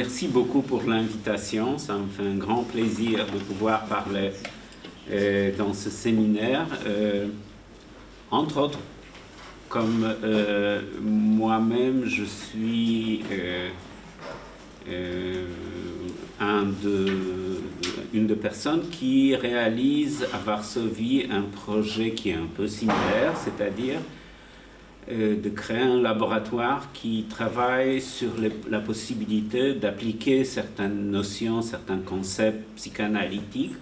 merci beaucoup pour l'invitation. Ça me fait un grand plaisir de pouvoir parler euh, dans ce séminaire. Euh, entre autres, comme euh, moi-même, je suis un de, une des personnes qui réalise à Varsovie un projet qui est un peu similaire, c'est-à-dire de créer un laboratoire qui travaille sur la possibilité d'appliquer certaines notions, certains concepts psychanalytiques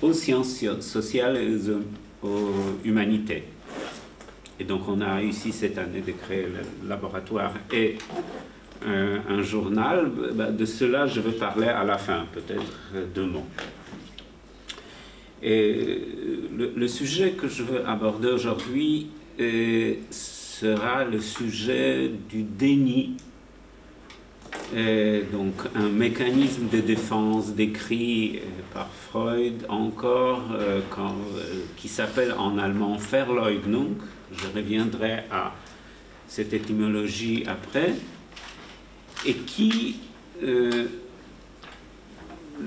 aux sciences sociales et aux, humanités. Et donc on a réussi cette année de créer le laboratoire et euh, un, journal. Bah, de cela, je vais parler à la fin, peut-être deux mots. Et le, le, sujet que je veux aborder aujourd'hui est sera le sujet du déni. donc un mécanisme de défense décrit euh, par Freud encore, euh, euh, qui s'appelle en allemand Verleugnung. Je reviendrai à cette étymologie après. Et qui,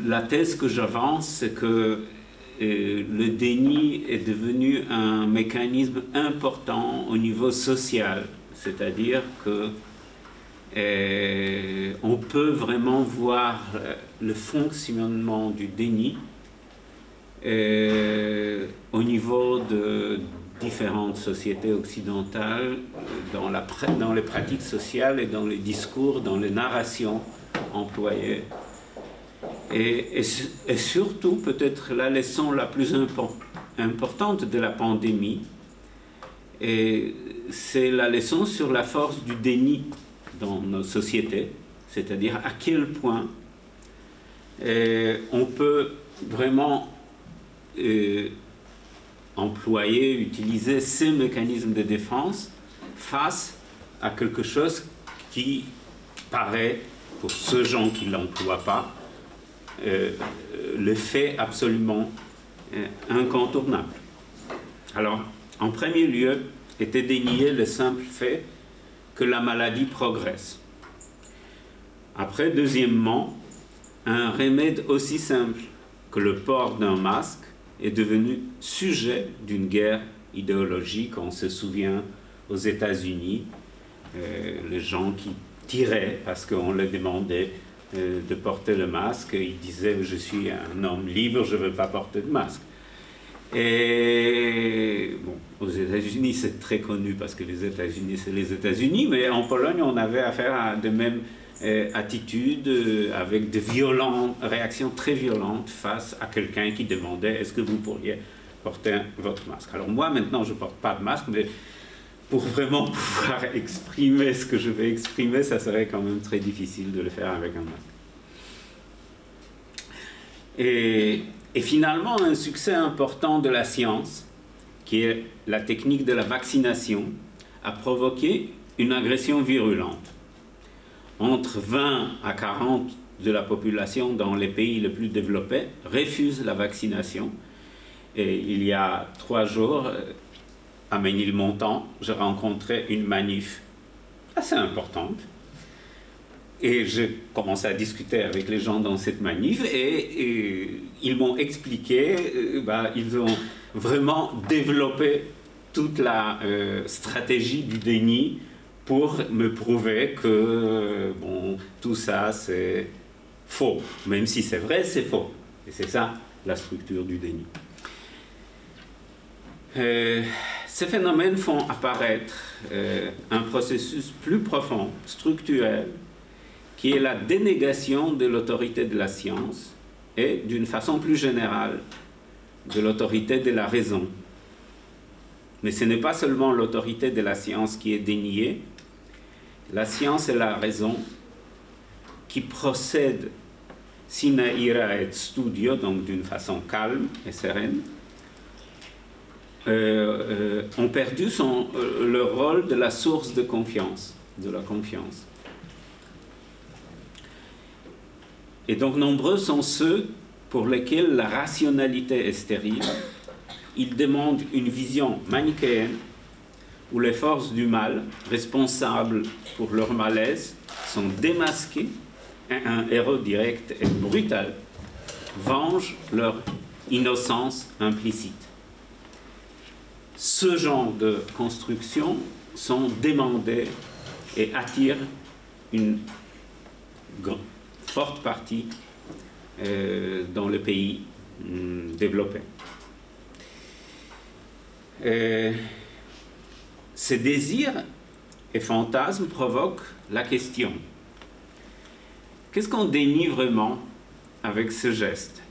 la thèse que j'avance, c'est que le déni est devenu un mécanisme important au niveau social, c'est-à-dire que euh, on peut vraiment voir euh, le fonctionnement du déni euh, au niveau de différentes sociétés occidentales dans les pratiques sociales et dans les discours, dans les narrations employées et, surtout, peut-être la leçon la plus importante de la pandémie, c'est la leçon sur la force du déni dans nos sociétés, c'est-à-dire à quel point euh, on peut vraiment euh, employer, utiliser ces mécanismes de défense face à quelque chose qui paraît, pour ceux gens qui ne l'emploient pas, le fait absolument euh, incontournable. Alors, en premier lieu, était dénié le simple fait que la maladie progresse. Après, deuxièmement, un remède aussi simple que le port d'un masque est devenu sujet d'une guerre idéologique. On se souvient aux États-Unis, euh, les gens qui tiraient parce qu'on leur demandait de porter le masque. Il disait Je suis un homme libre, je ne veux pas porter de masque. Et bon, aux États-Unis, c'est très connu parce que les États-Unis, c'est les États-Unis, mais en Pologne, on avait affaire à de mêmes euh, attitudes euh, avec de violentes réactions très violentes face à quelqu'un qui demandait Est-ce que vous pourriez porter votre masque? Alors, moi, maintenant, je ne porte pas de masque, mais pour vraiment pouvoir exprimer ce que je vais exprimer, ça serait quand même très difficile de le faire avec un masque. Et, et, finalement, un succès important de la science, qui est la technique de la vaccination, a provoqué une agression virulente. Entre 20 à 40 de la population dans les pays les plus développés refusent la vaccination. Et il y a trois jours, à Ménilmontant, j'ai rencontré une manif assez importante. Et j'ai commencé à discuter avec les gens dans cette manif et, ils m'ont expliqué, euh, bah, ils ont vraiment développé toute la euh, stratégie du déni pour me prouver que bon, tout ça c'est faux. Même si c'est vrai, c'est faux. Et c'est ça la structure du déni. Euh, ces phénomènes font apparaître euh, un processus plus profond, structurel, qui est la dénégation de l'autorité de la science et, d'une façon plus générale, de l'autorité de la raison. Mais ce n'est pas seulement l'autorité de la science qui est déniée, la science et la raison qui procèdent sine ira et studio, donc d'une façon calme et sereine, euh, euh, ont perdu euh, le rôle de la source de confiance, de la confiance. Et donc nombreux sont ceux pour lesquels la rationalité est stérile. Ils demandent une vision manichéenne où les forces du mal, responsables pour leur malaise, sont démasquées un héros direct et brutal, vengent leur innocence implicite. Ce genre de constructions sont demandées et attirent une forte partie euh, dans le pays hmm, développé. Euh, ces désirs et fantasmes provoquent la question qu'est-ce qu'on dénie vraiment avec ce geste?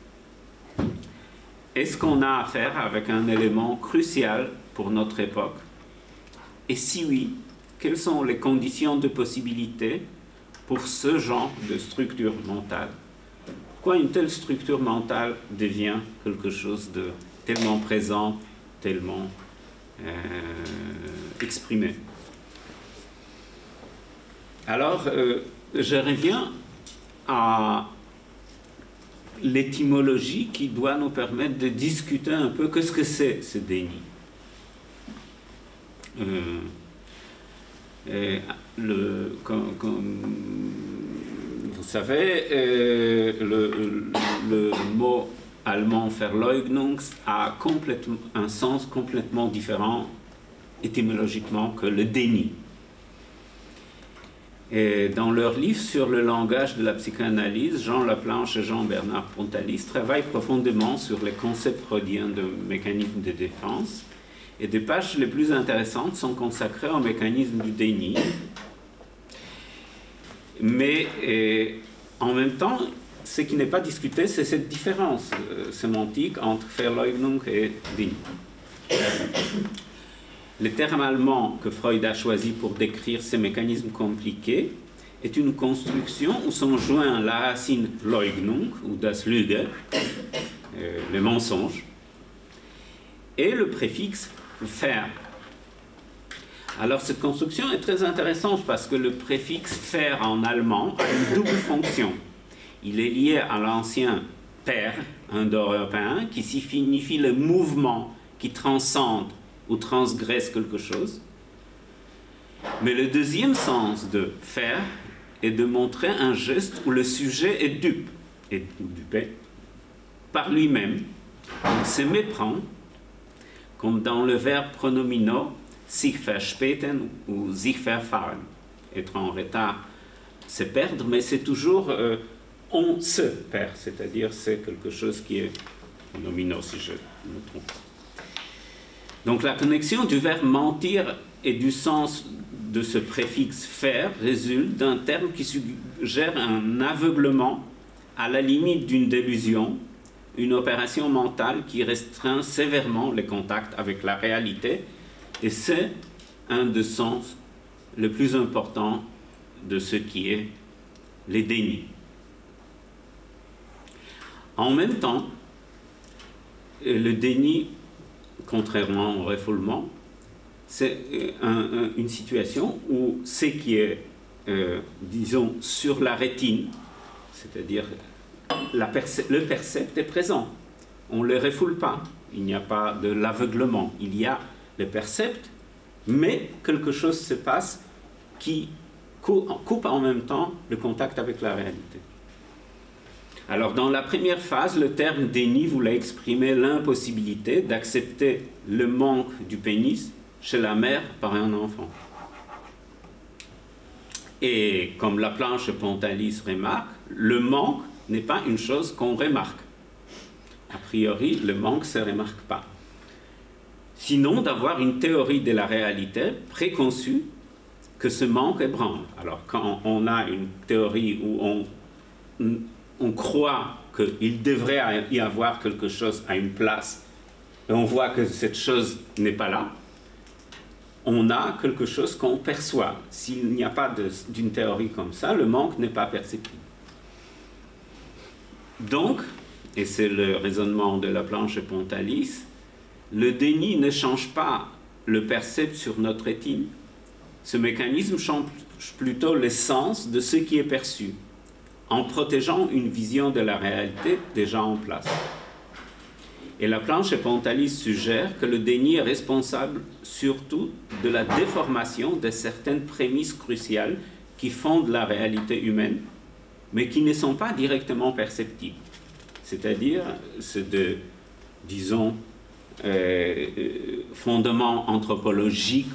Est-ce qu'on a affaire avec un élément crucial pour notre époque? Et si oui, quelles sont les conditions de possibilité pour ce genre de structure mentale? Pourquoi une telle structure mentale devient quelque chose de tellement présent, tellement euh, exprimé? Alors, euh, je reviens à l'étymologie qui doit nous permettre de discuter un peu qu'est-ce que c'est ce déni. Euh, comme, vous savez, euh, le, mot allemand Verleugnung a un sens complètement différent étymologiquement que le déni. Dans leur livre sur le langage de la psychanalyse, Jean Laplanche et Jean-Bernard Pontalis travaillent profondément sur les concepts freudiens de mécanisme de défense. Et des pages les plus intéressantes sont consacrées au mécanisme du déni. Mais en même temps, ce qui n'est pas discuté, c'est cette différence euh, sémantique entre Verleugnung et déni. Le terme allemand que Freud a choisi pour décrire ces mécanismes compliqués est une construction où sont joints la racine Leugnung ou das Lüge, euh, le mensonge, et le préfixe faire. Alors cette construction est très intéressante parce que le préfixe faire en allemand a une double fonction. Il est lié à l'ancien père indo-européen qui signifie le mouvement qui transcende ou transgresse quelque chose. Mais le deuxième sens de faire est de montrer un geste où le sujet est dupe, et, ou dupé, par lui-même. Il se méprend, comme dans le verbe pronominaux sich verspäten ou sich verfahren. Être en retard, c'est perdre, mais c'est toujours euh, on se perd, c'est-à-dire c'est quelque chose qui est pronominaux, si je me trompe. Donc la connexion du verbe mentir et du sens de ce préfixe faire résulte d'un terme qui suggère un aveuglement à la limite d'une délusion, une opération mentale qui restreint sévèrement les contacts avec la réalité, et c'est un des sens le plus important de ce qui est les dénis. En même temps, le déni contrairement au refoulement, c'est euh, une situation où ce qui est, euh, disons, sur la rétine, c'est-à-dire le percept est présent. On ne le refoule pas. Il n'y a pas de l'aveuglement. Il y a le percept, mais quelque chose se passe qui coupe en même temps le contact avec la réalité. Alors, dans la première phase, le terme déni voulait exprimer l'impossibilité d'accepter le manque du pénis chez la mère par un enfant. Et comme la planche Pontalis remarque, le manque n'est pas une chose qu'on remarque. A priori, le manque ne se remarque pas. Sinon, d'avoir une théorie de la réalité préconçue que ce manque ébranle. Alors, quand on a une théorie où on on croit qu'il devrait y avoir quelque chose à une place, et on voit que cette chose n'est pas là, on a quelque chose qu'on perçoit. S'il n'y a pas d'une théorie comme ça, le manque n'est pas perceptible. Donc, et c'est le raisonnement de la planche Pontalis, le déni ne change pas le percept sur notre rétine. Ce mécanisme change plutôt l'essence de ce qui est perçu en protégeant une vision de la réalité déjà en place. Et la planche Pontalis suggère que le déni est responsable surtout de la déformation de certaines prémices cruciales qui fondent la réalité humaine, mais qui ne sont pas directement perceptibles. C'est-à-dire, c'est de, disons, euh, fondements anthropologiques.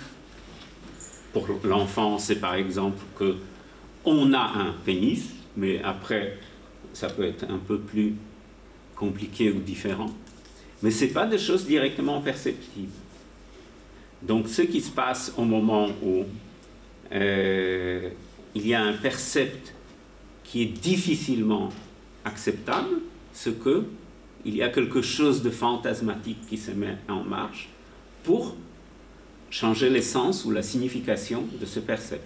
Pour l'enfant, c'est par exemple que on a un pénis, mais après, ça peut être un peu plus compliqué ou différent. Mais ce n'est pas des choses directement perceptibles. Donc ce qui se passe au moment où euh, il y a un percept qui est difficilement acceptable, ce que il y a quelque chose de fantasmatique qui se met en marche pour changer l'essence ou la signification de ce percept.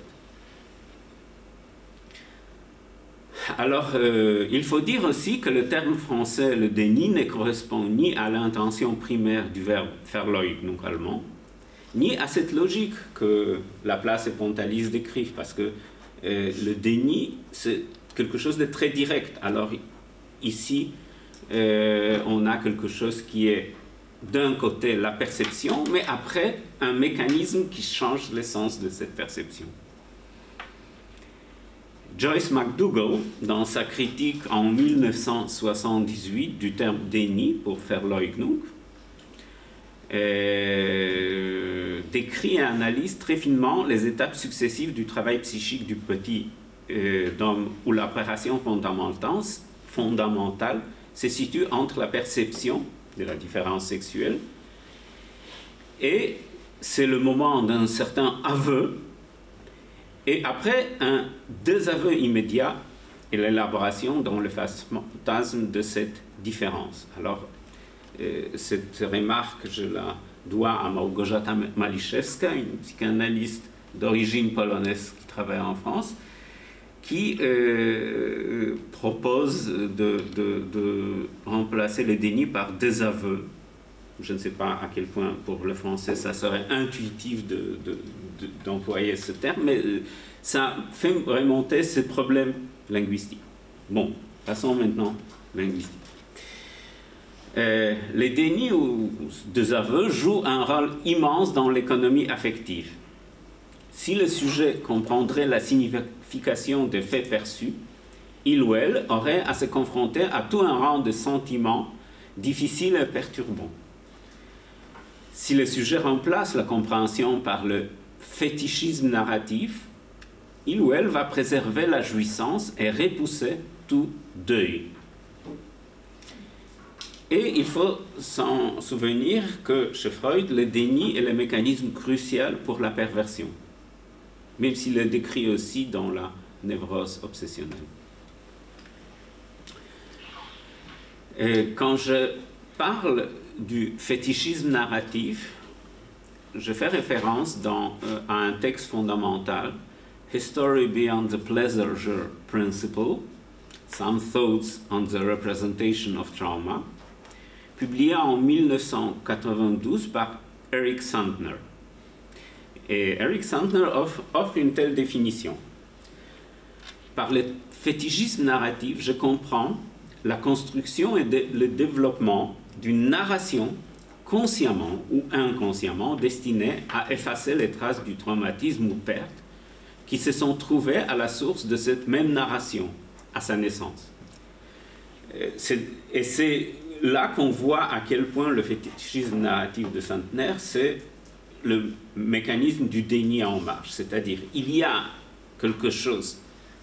Alors, euh, il faut dire aussi que le terme français, le déni, ne correspond ni à l'intention primaire du verbe verleugnung allemand, ni à cette logique que Laplace et Pontalis décrivent, parce que euh, le déni, c'est quelque chose de très direct. Alors, ici, euh, on a quelque chose qui est d'un côté la perception, mais après un mécanisme qui change l'essence de cette perception. Joyce McDougall, dans sa critique en 1978 du terme déni pour faire euh, décrit et analyse très finement les étapes successives du travail psychique du petit euh, homme où l'opération fondamentale se situe entre la perception de la différence sexuelle et c'est le moment d'un certain aveu et après un désaveu immédiat et l'élaboration dans le fantasme de cette différence. Alors, euh, cette remarque, je la dois à Małgorzata Maliszewska, une psychanalyste d'origine polonaise qui travaille en France, qui euh, propose de, remplacer le déni par désaveu. Je ne sais pas à quel point pour le français ça serait intuitif d'employer ce terme, mais euh, ça fait remonter ces problèmes linguistiques. Bon, passons maintenant linguistique. Euh, les dénis ou désaveux jouent un rôle immense dans l'économie affective. Si le sujet comprendrait la signification des faits perçus, il ou elle aurait à se confronter à tout un rang de sentiments difficiles et perturbants. Si le sujet remplace la compréhension par le fétichisme narratif, il ou elle va préserver la jouissance et repousser tout deuil. Et il faut s'en souvenir que chez Freud, le déni est le mécanisme crucial pour la perversion, même s'il est décrit aussi dans la névrose obsessionnelle. Et quand je parle du fétichisme narratif, je fais référence euh, à un texte fondamental, History Beyond the Pleasure Principle, Some Thoughts on the Representation of Trauma, publié en 1992 par Eric Sandner. Et Eric Sandner offre, offre une telle définition. Par le fétichisme narratif, je comprends la construction et le développement d'une narration consciemment ou inconsciemment destinée à effacer les traces du traumatisme ou perte qui se sont trouvées à la source de cette même narration à sa naissance. Et c'est là qu'on voit à quel point le fétichisme narratif de Centenaire, c'est le mécanisme du déni en marche. C'est-à-dire, il y a quelque chose,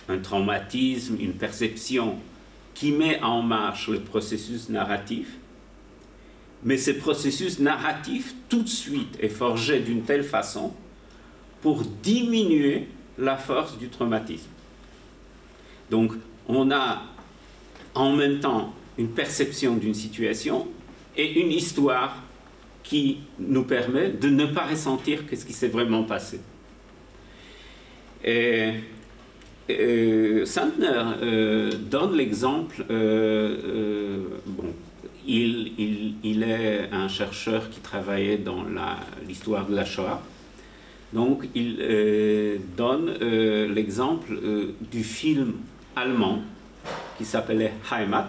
un traumatisme, une perception qui met en marche le processus narratif, mais ce processus narratif, tout de suite, est forgé d'une telle façon pour diminuer la force du traumatisme. Donc, on a en même temps une perception d'une situation et une histoire qui nous permet de ne pas ressentir ce qui s'est vraiment passé. Et, Santner euh, donne l'exemple, euh, euh, bon, il, est un chercheur qui travaillait dans l'histoire de la Shoah, donc il donne l'exemple du film allemand qui s'appelait Heimat,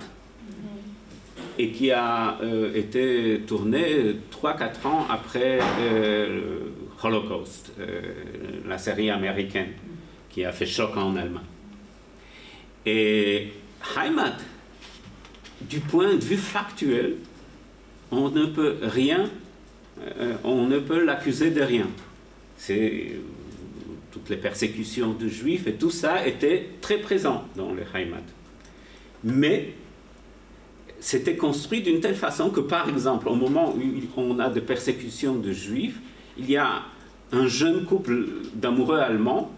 et qui a euh, été tourné 3-4 ans après euh, Holocaust, euh, la série américaine qui a fait choc en Allemagne. Et Heimat, du point de vue factuel, on ne peut rien, euh, on ne peut l'accuser de rien. C'est toutes les persécutions de juifs et tout ça était très présent dans le Heimat. Mais c'était construit d'une telle façon que, par exemple, au moment où on a des persécutions de juifs, il y a un jeune couple d'amoureux allemands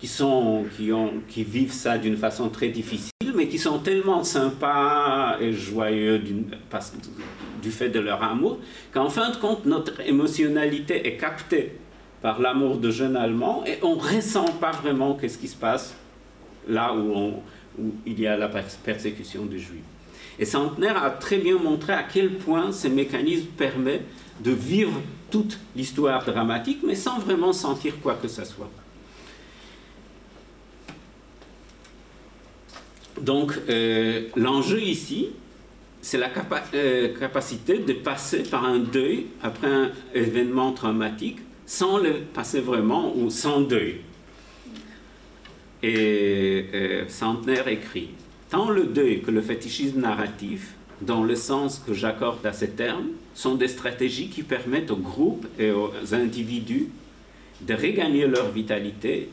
qui, sont, qui, ont, qui vivent ça d'une façon très difficile, mais qui sont tellement sympas et joyeux du, fait de leur amour, qu'en fin de compte, notre émotionnalité est captée par l'amour de jeunes Allemands et on ne ressent pas vraiment qu'est-ce qui se passe là où, il y a la persécution des Juifs. Et Centenaire a très bien montré à quel point ces mécanismes permettent de vivre toute l'histoire dramatique, mais sans vraiment sentir quoi que ce soit. Donc, euh, l'enjeu ici, c'est la euh, capacité de passer par un deuil après un événement traumatique sans le passer vraiment ou sans deuil. Et euh, Centenaire écrit Tant le deuil que le fétichisme narratif, dans le sens que j'accorde à ces termes, sont des stratégies qui permettent aux groupes et aux individus de regagner leur vitalité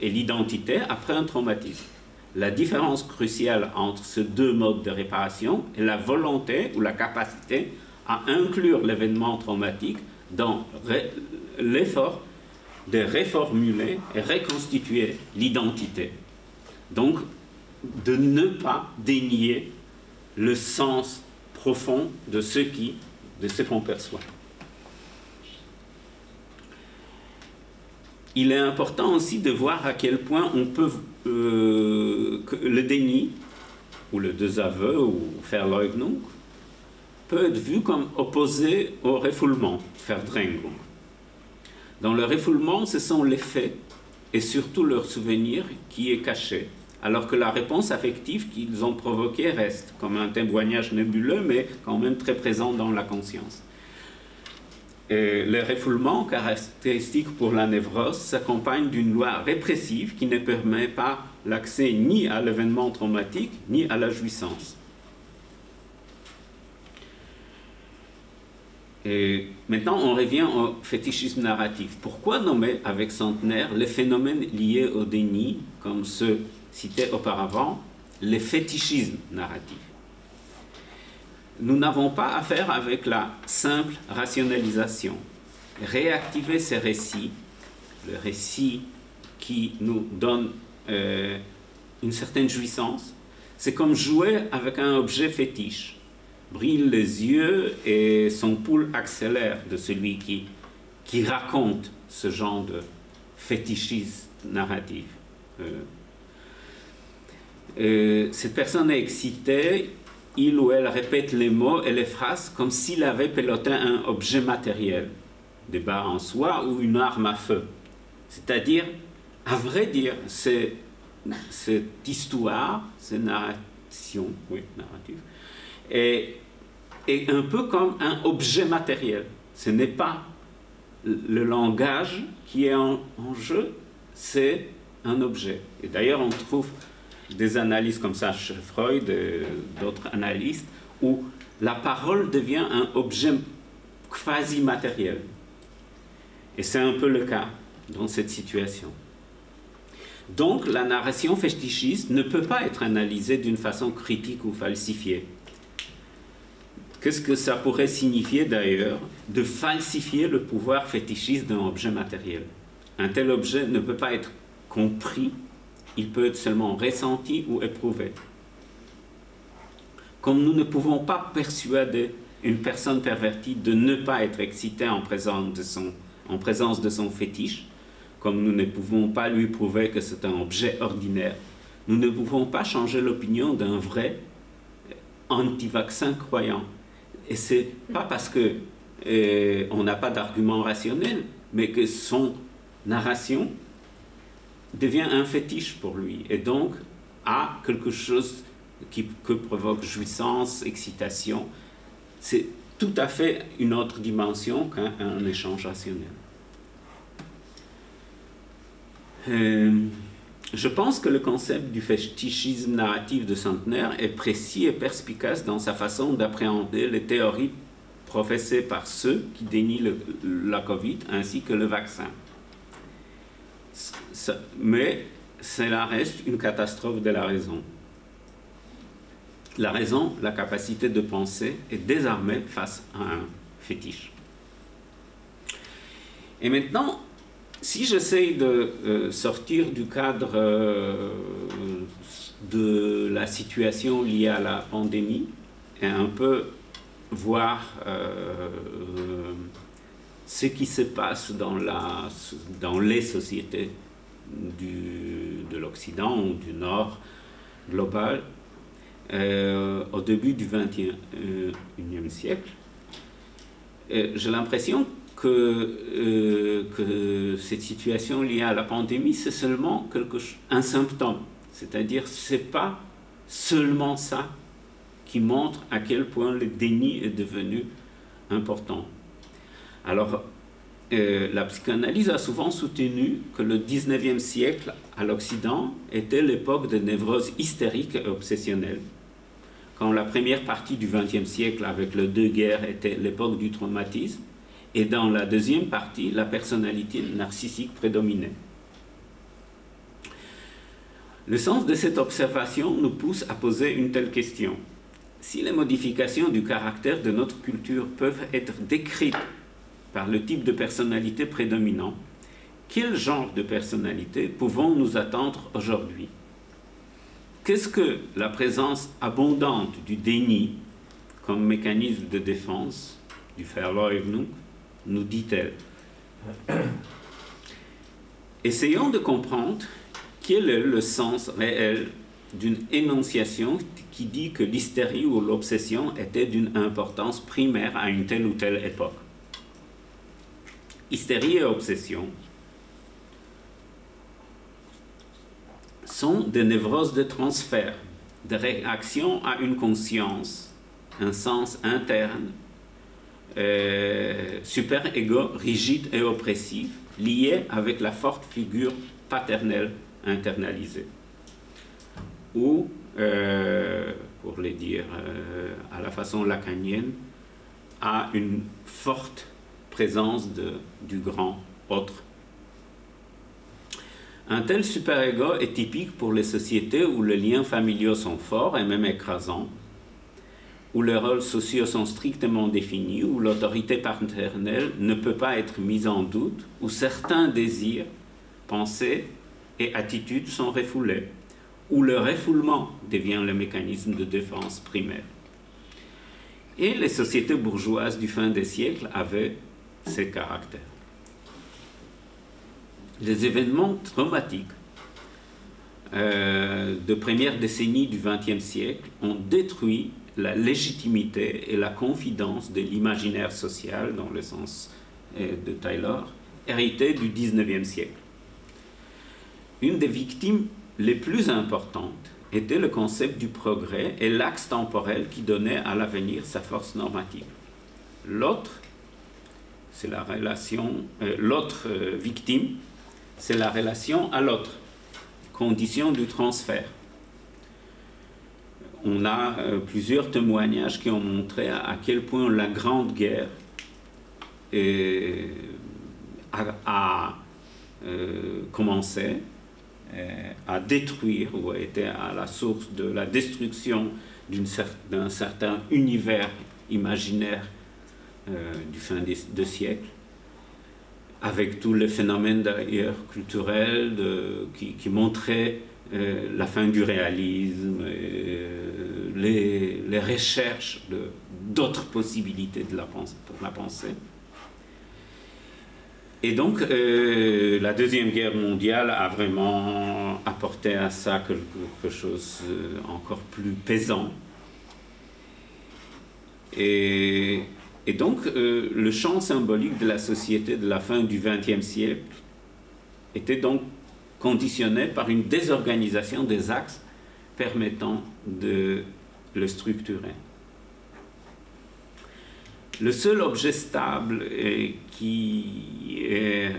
et l'identité après un traumatisme. La différence cruciale entre ces deux modes de réparation est la volonté ou la capacité à inclure l'événement traumatique dans l'effort de réformuler et reconstituer l'identité. Donc, de ne pas dénier le sens profond de ce de ce qu'on perçoit. Il est important aussi de voir à quel point on peut euh, le déni ou le désaveu ou faire Leugnung peut être vu comme opposé au refoulement, Verdrängung. Dans le refoulement, ce sont les faits et surtout leur souvenir qui est caché alors que la réponse affective qu'ils ont provoquée reste comme un témoignage nébuleux, mais quand même très présent dans la conscience. Et le refoulement, caractéristique pour la névrose, s'accompagne d'une loi répressive qui ne permet pas l'accès ni à l'événement traumatique, ni à la jouissance. Maintenant, on revient au fétichisme narratif. Pourquoi nommer avec centenaire les phénomènes liés au déni, comme ceux cités auparavant, les fétichismes narratifs? Nous n'avons pas affaire avec la simple rationalisation. Réactiver ces récits, le récit qui nous donne euh, une certaine jouissance, c'est comme jouer avec un objet fétiche. Brille les yeux et son pouls accélère de celui qui, qui raconte ce genre de fétichisme narratif. Euh, euh, cette personne est excitée, il ou elle répète les mots et les phrases comme s'il avait piloté un objet matériel, des barres en soie ou une arme à feu. C'est-à-dire, à vrai dire, cette histoire, cette narration, oui, narrative, est, un peu comme un objet matériel. Ce n'est pas le langage qui est en jeu, c'est un objet. Et d'ailleurs, on trouve des analyses comme ça chez Freud et d'autres analystes, où la parole devient un objet quasi matériel. Et c'est un peu le cas dans cette situation. Donc la narration fétichiste ne peut pas être analysée d'une façon critique ou falsifiée. Qu'est-ce que ça pourrait signifier d'ailleurs de falsifier le pouvoir fétichiste d'un objet matériel? Un tel objet ne peut pas être compris il peut être seulement ressenti ou éprouvé. Comme nous ne pouvons pas persuader une personne pervertie de ne pas être excitée en présence de son, fétiche, comme nous ne pouvons pas lui prouver que c'est un objet ordinaire, nous ne pouvons pas changer l'opinion d'un vrai anti-vaccin croyant. Et c'est pas parce que euh, on n'a pas d'argument rationnel, mais que son narration devient un fétiche pour lui et donc a quelque chose qui que provoque jouissance, excitation. C'est tout à fait une autre dimension qu'un échange rationnel. Euh, je pense que le concept du fétichisme narratif de Centenaire est précis et perspicace dans sa façon d'appréhender les théories professées par ceux qui dénient la Covid ainsi que le vaccin. Mais cela reste une catastrophe de la raison. La raison, la capacité de penser, est désarmée face à un fétiche. Et maintenant, si j'essaye de euh, sortir du cadre euh, de la situation liée à la pandémie et un peu voir euh, ce qui se passe dans, la, dans les sociétés de l'Occident ou du Nord global au début du XXIe siècle, j'ai l'impression que, euh, que cette situation liée à la pandémie, c'est seulement quelque, un symptôme. C'est-à-dire, ce n'est pas seulement ça qui montre à quel point le déni est devenu important. Alors, euh, la psychanalyse a souvent soutenu que le 19e siècle à l'Occident était l'époque de névrose hystérique et obsessionnelle. Quand la première partie du 20e siècle, avec les deux guerres, était l'époque du traumatisme, et dans la deuxième partie, la personnalité narcissique prédominait. Le sens de cette observation nous pousse à poser une telle question. Si les modifications du caractère de notre culture peuvent être décrites par le type de personnalité prédominant, quel genre de personnalité pouvons-nous attendre aujourd'hui? Qu'est-ce que la présence abondante du déni comme mécanisme de défense, du Verleugnung, nous dit-elle? Essayons de comprendre quel est le sens réel d'une énonciation qui dit que l'hystérie ou l'obsession était d'une importance primaire à une telle ou telle époque. Hystérie et obsession sont des névroses de transfert, de réaction à une conscience, un sens interne euh, super-ego rigide et oppressif, lié avec la forte figure paternelle internalisée. Ou, euh, pour les dire euh, à la façon lacanienne, à une forte présence de, du grand autre. Un tel super-ego est typique pour les sociétés où les liens familiaux sont forts et même écrasants, où les rôles sociaux sont strictement définis, où l'autorité paternelle ne peut pas être mise en doute, où certains désirs, pensées et attitudes sont refoulés, où le refoulement devient le mécanisme de défense primaire. Et les sociétés bourgeoises du fin des siècles avaient ces caractères. Les événements traumatiques euh, de première décennie du XXe siècle ont détruit la légitimité et la confidence de l'imaginaire social, dans le sens euh, de Taylor, hérité du XIXe siècle. Une des victimes les plus importantes était le concept du progrès et l'axe temporel qui donnait à l'avenir sa force normative. L'autre, c'est la relation, euh, l'autre euh, victime, c'est la relation à l'autre, condition du transfert. On a euh, plusieurs témoignages qui ont montré à, quel point la Grande Guerre a, commencé à détruire ou a été à la source de la destruction d'un certain univers imaginaire du fin de, siècle, avec tous les phénomènes d'ailleurs culturels qui, montraient euh, la fin du réalisme, euh, les, recherches d'autres possibilités de la pour la pensée. Et donc, euh, la Deuxième Guerre mondiale a vraiment apporté à ça quelque chose encore plus pesant. Et, et donc, le champ symbolique de la société de la fin du XXe siècle était donc conditionné par une désorganisation des axes permettant de le structurer. Le seul objet stable qui, est,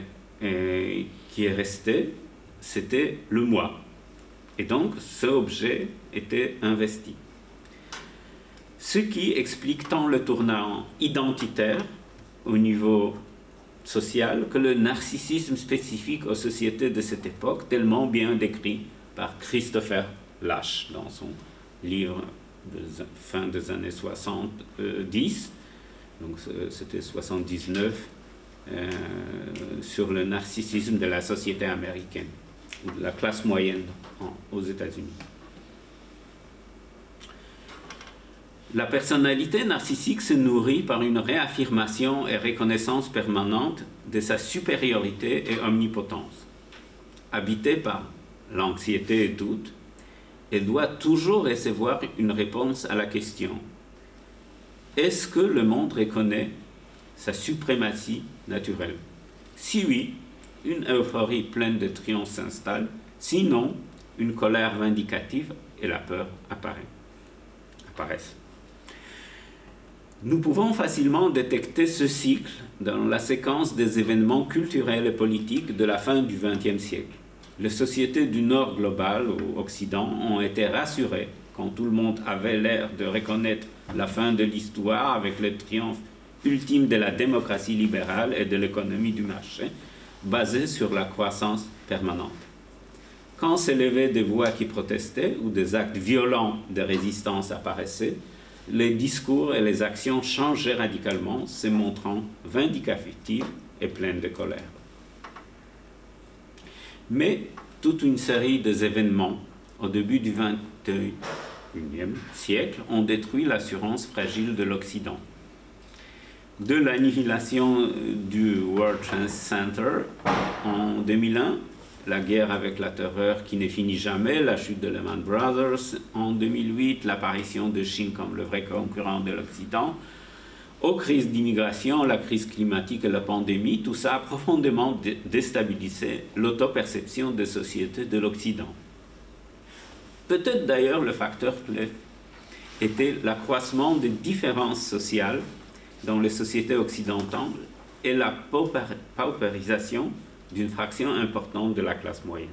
qui est resté c'était le moi. Et donc, ce objet était investi. Ce qui explique tant le tournant identitaire au niveau social que le narcissisme spécifique aux sociétés de cette époque, tellement bien décrit par Christopher Lasch dans son livre fin des années 70, donc c'était 79, euh, sur le narcissisme de la société américaine, de la classe moyenne aux États-Unis. La personnalité narcissique se nourrit par une réaffirmation et reconnaissance permanente de sa supériorité et omnipotence. Habitée par l'anxiété et doute, elle doit toujours recevoir une réponse à la question est-ce que le monde reconnaît sa suprématie naturelle? Si oui, une euphorie pleine de triomphe s'installe, sinon, une colère vindicative et la peur apparaissent. Nous pouvons facilement détecter ce cycle dans la séquence des événements culturels et politiques de la fin du XXe siècle. Les sociétés du Nord global ou Occident ont été rassurées quand tout le monde avait l'air de reconnaître la fin de l'histoire avec le triomphe ultime de la démocratie libérale et de l'économie du marché, basée sur la croissance permanente. Quand s'élevaient des voix qui protestaient ou des actes violents de résistance apparaissaient, les discours et les actions changeaient radicalement, se montrant vindicatives et pleines de colère. Mais toute une série d'événements au début du XXIe siècle ont détruit l'assurance fragile de l'Occident. De l'annihilation du World Trade Center en 2001 la guerre avec la terreur qui ne finit jamais, la chute de Lehman Brothers en 2008, l'apparition de Chine comme le vrai concurrent de l'Occident, aux crises d'immigration, la crise climatique et la pandémie, tout ça a profondément déstabilisé l'autoperception des sociétés de l'Occident. Peut-être d'ailleurs le facteur clé était l'accroissement des différences sociales dans les sociétés occidentales et la paupérisation d'une fraction importante de la classe moyenne.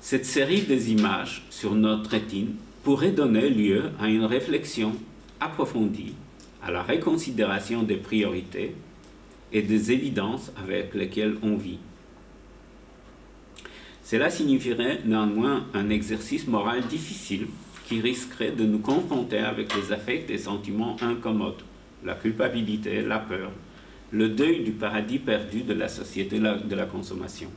Cette série des images sur notre rétine pourrait donner lieu à une réflexion approfondie, à la réconsidération des priorités et des évidences avec lesquelles on vit. Cela signifierait néanmoins un exercice moral difficile qui risquerait de nous confronter avec les affects et sentiments incommodes, la culpabilité, la peur, le deuil du paradis perdu de la société de la consommation.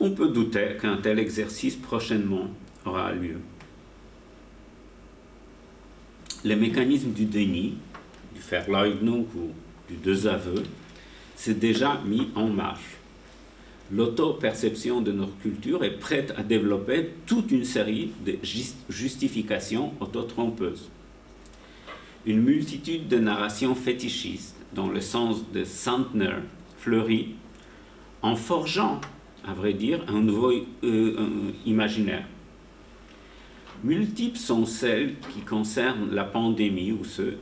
On peut douter qu'un tel exercice prochainement aura lieu. Les mécanismes du déni, du Verleugnung ou du désaveu, s'est déjà mis en marche. L'auto-perception de notre culture est prête à développer toute une série de justifications autotrompeuses. Une multitude de narrations fétichistes dans le sens de centenaire, fleurit, en forgeant, à vrai dire, un nouveau euh, imaginaire. Multiples sont celles qui concernent la pandémie ou ceux.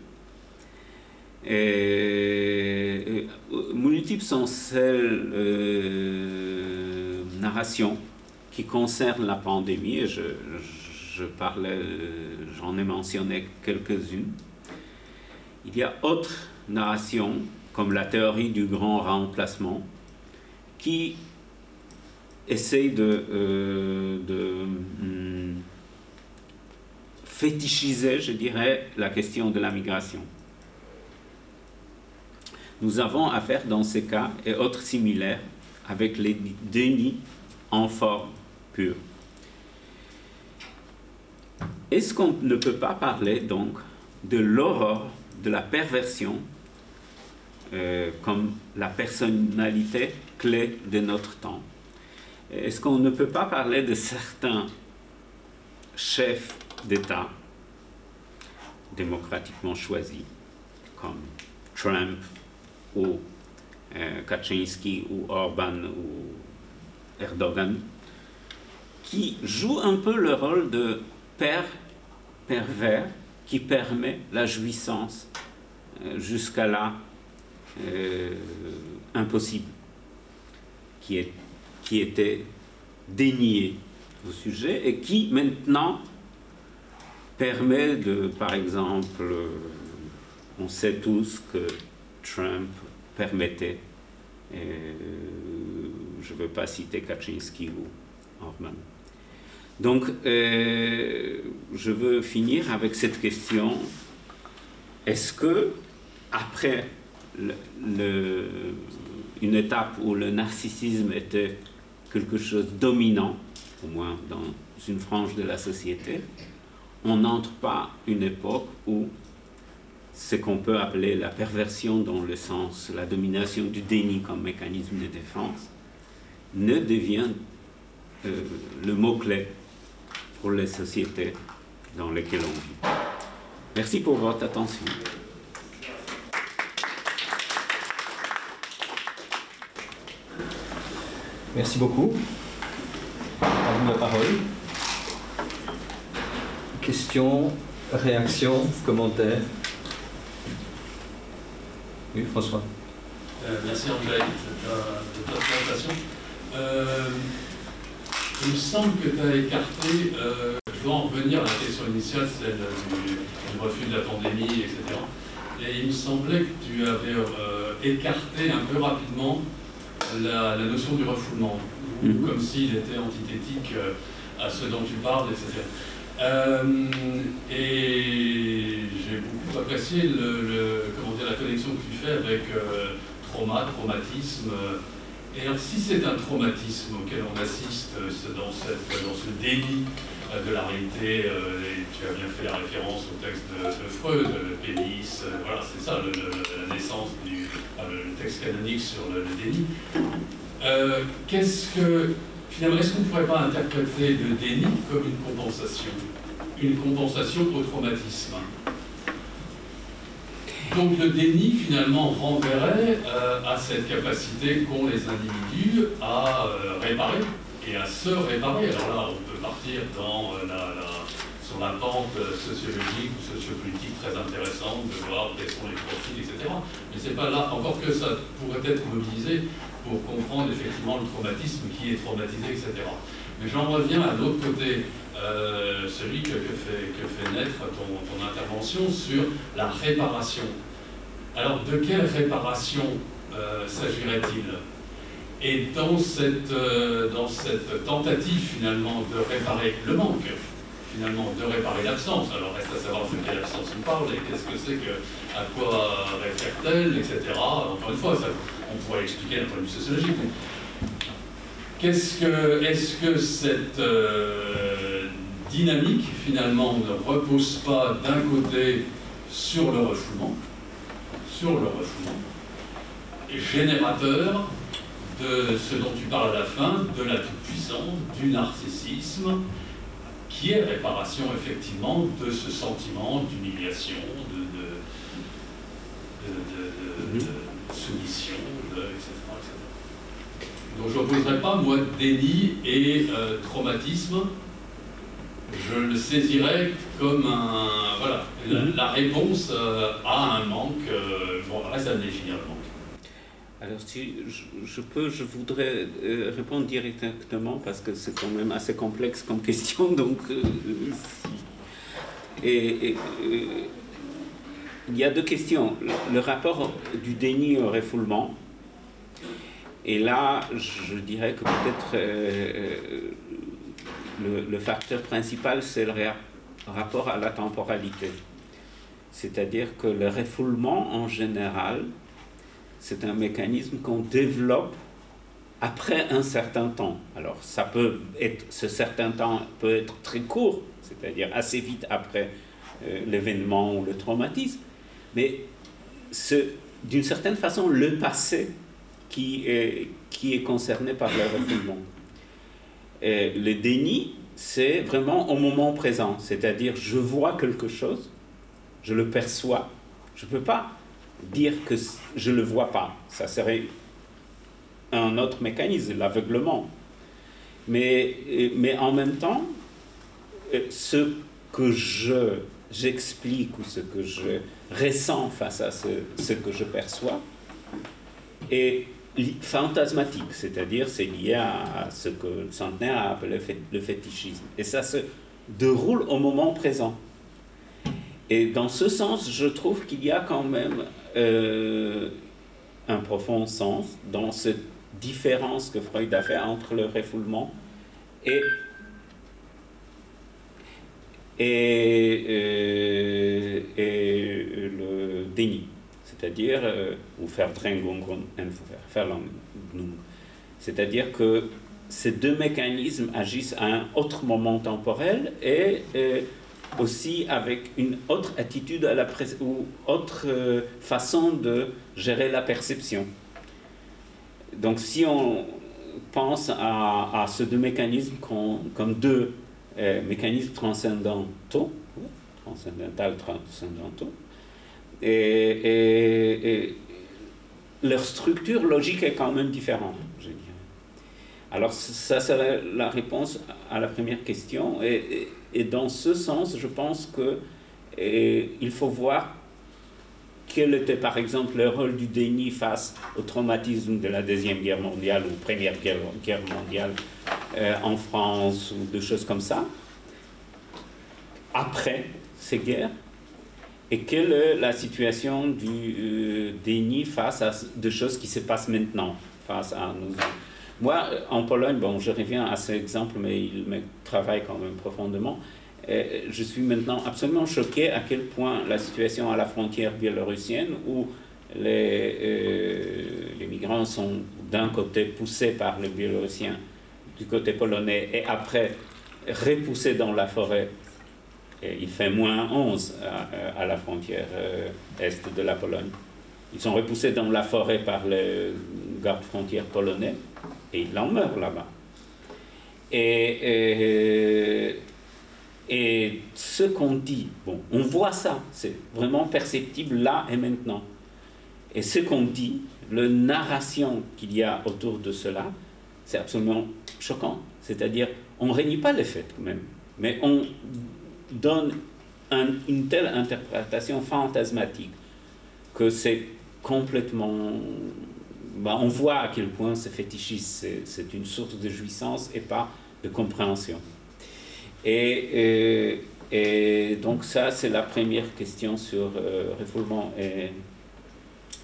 Et, multiples sont celles euh, narrations qui concernent la pandémie, et je, je j'en ai mentionné quelques-unes. Il y a autres narration, comme la théorie du grand remplacement, qui essaye de, euh, hmm, fétichiser, je dirais, la question de la migration. Nous avons affaire dans ces cas et autres similaires avec les dénis en forme pure. Est-ce qu'on ne peut pas parler donc de l'aurore de la perversion euh, comme la personnalité clé de notre temps. Est-ce qu'on ne peut pas parler de certains chefs d'État démocratiquement choisis, comme Trump ou euh, Kaczynski ou Orban ou Erdogan, qui jouent un peu le rôle de père pervers qui permet la jouissance euh, jusqu'à là euh, impossible, qui était dénié au sujet et qui maintenant permet de, par exemple, on sait tous que Trump permettait, je ne veux pas citer Kaczynski ou Orban. Donc, euh, je veux finir avec cette question est-ce que, après une étape où le narcissisme était quelque chose de dominant, au moins dans une frange de la société, on n'entre pas une époque où ce qu'on peut appeler la perversion dans le sens, la domination du déni comme mécanisme de défense, ne devient euh, le mot-clé pour les sociétés dans lesquelles on vit. Merci pour votre attention. Merci beaucoup. À vous la parole. Questions, réactions, commentaires? Oui, François. Euh, merci André de ta, présentation. Euh, il me semble que tu as écarté, euh, je dois en revenir à la question initiale, celle du, refus de la pandémie, etc. Et il me semblait que tu avais écarté un peu rapidement la, notion du refoulement, mhm. comme s'il était antithétique euh, à ce dont tu parles, etc. Euh, et j'ai beaucoup apprécié le, comment dire, la connexion que tu fais avec euh, trauma, traumatisme. Et alors, si c'est un traumatisme auquel on assiste dans, cette, dans ce déni de la réalité, et tu as bien fait la référence au texte de, Freud, le pénis, voilà, c'est ça la naissance du, texte canonique sur le, déni. Euh, qu'est-ce que, finalement, est-ce qu'on ne pourrait pas interpréter le déni comme une compensation? Une compensation au traumatisme donc le déni finalement renverrait euh, à cette capacité qu'ont les individus à euh, réparer et à se réparer. Alors là, on peut partir dans la sur la pente sociologique ou sociopolitique très intéressante de voir quels sont les profils, etc. Mais c'est pas là, encore que ça pourrait être mobilisé pour comprendre effectivement le traumatisme, qui est traumatisé, etc. Mais j'en reviens à l'autre côté, euh, celui que, fait, naître ton, ton, intervention sur la réparation. Alors, de quelle réparation euh, s'agirait-il? Et dans cette, euh, dans cette tentative finalement de réparer le manque, finalement de réparer l'absence. Alors reste à savoir de quelle absence on parle et qu'est-ce que c'est que, à quoi réfère-t-elle, etc. Encore une fois, on pourrait expliquer d'un point de vue sociologique. Qu'est-ce que, est-ce que cette euh, dynamique finalement ne repose pas d'un côté sur le refoulement, sur le refoulement, générateur de ce dont tu parles à la fin, de la toute-puissance, du narcissisme, qui est réparation effectivement de ce sentiment d'humiliation, de, de, soumission, etc., Donc je n'opposerai pas, moi, déni et euh, traumatisme. Je le saisirais comme un, voilà, la, réponse euh, à un manque. Euh, bon, reste à définir le manque. Alors si je, peux, je voudrais euh, répondre directement parce que c'est quand même assez complexe comme question. Donc, euh, euh, il y a deux questions. Le, rapport du déni au refoulement. Et là, je dirais que peut-être le, le, facteur principal, c'est le rapport à la temporalité. C'est-à-dire que le refoulement en général, c'est un mécanisme qu'on développe après un certain temps. Alors, ça peut être, ce certain temps peut être très court, c'est-à-dire assez vite après euh, l'événement ou le traumatisme, mais d'une certaine façon le passé qui est, qui est concerné par le refoulement. Et le déni, c'est vraiment au moment présent, c'est-à-dire je vois quelque chose, je le perçois, je ne peux pas dire que je ne le vois pas. Ça serait un autre mécanisme, l'aveuglement. Mais, mais en même temps, euh, ce que je, j'explique ou ce que je ressens face à ce, que je perçois est fantasmatique, c'est-à-dire c'est lié à, ce que centenaire a appelé le fétichisme. Et ça se déroule au moment présent. Et dans ce sens, je trouve qu'il y a quand même euh, un profond sens dans cette différence que Freud a fait entre le refoulement et, et, euh, et le déni. C'est-à-dire, euh, ou c'est-à-dire que ces deux mécanismes agissent à un autre moment temporel et, aussi avec une autre attitude ou autre euh, façon de gérer la perception. Donc si on pense à, ces deux mécanismes comme, deux euh, mécanismes transcendantaux, transcendental, transcendantaux, et, leur structure logique est quand même différente, je. Alors ça serait la réponse à la première question. Et, dans ce sens, je pense que il faut voir quel était par exemple le rôle du déni face au traumatisme de la Deuxième Guerre mondiale ou Première Guerre, mondiale euh, en France ou des choses comme ça, après ces guerres, et quelle est la situation du euh, déni face à des choses qui se passent maintenant, face à nous Moi, en Pologne, bon, je reviens à cet exemple, mais il me travaille quand même profondément. je suis maintenant absolument choqué à quel point la situation à la frontière biélorussienne, où les, euh, les migrants sont d'un côté poussés par les Biélorussiens du côté polonais et après repoussés dans la forêt il fait moins 11 à, la frontière euh, est de la Pologne. Ils sont repoussés dans la forêt par les gardes frontières polonais et ils en meurent là-bas. Et, et, ce qu'on dit, bon, on voit ça, c'est vraiment perceptible là et maintenant. Et ce qu'on dit, la narration qu'il y a autour de cela, c'est absolument choquant. C'est-à-dire, on ne réunit pas les faits quand même, mais on donne une telle interprétation fantasmatique que c'est complètement... Ben, on voit à quel point ce fétichisme, c'est une source de jouissance et pas de compréhension. Et, euh, et, donc ça, c'est la première question sur euh, refoulement et,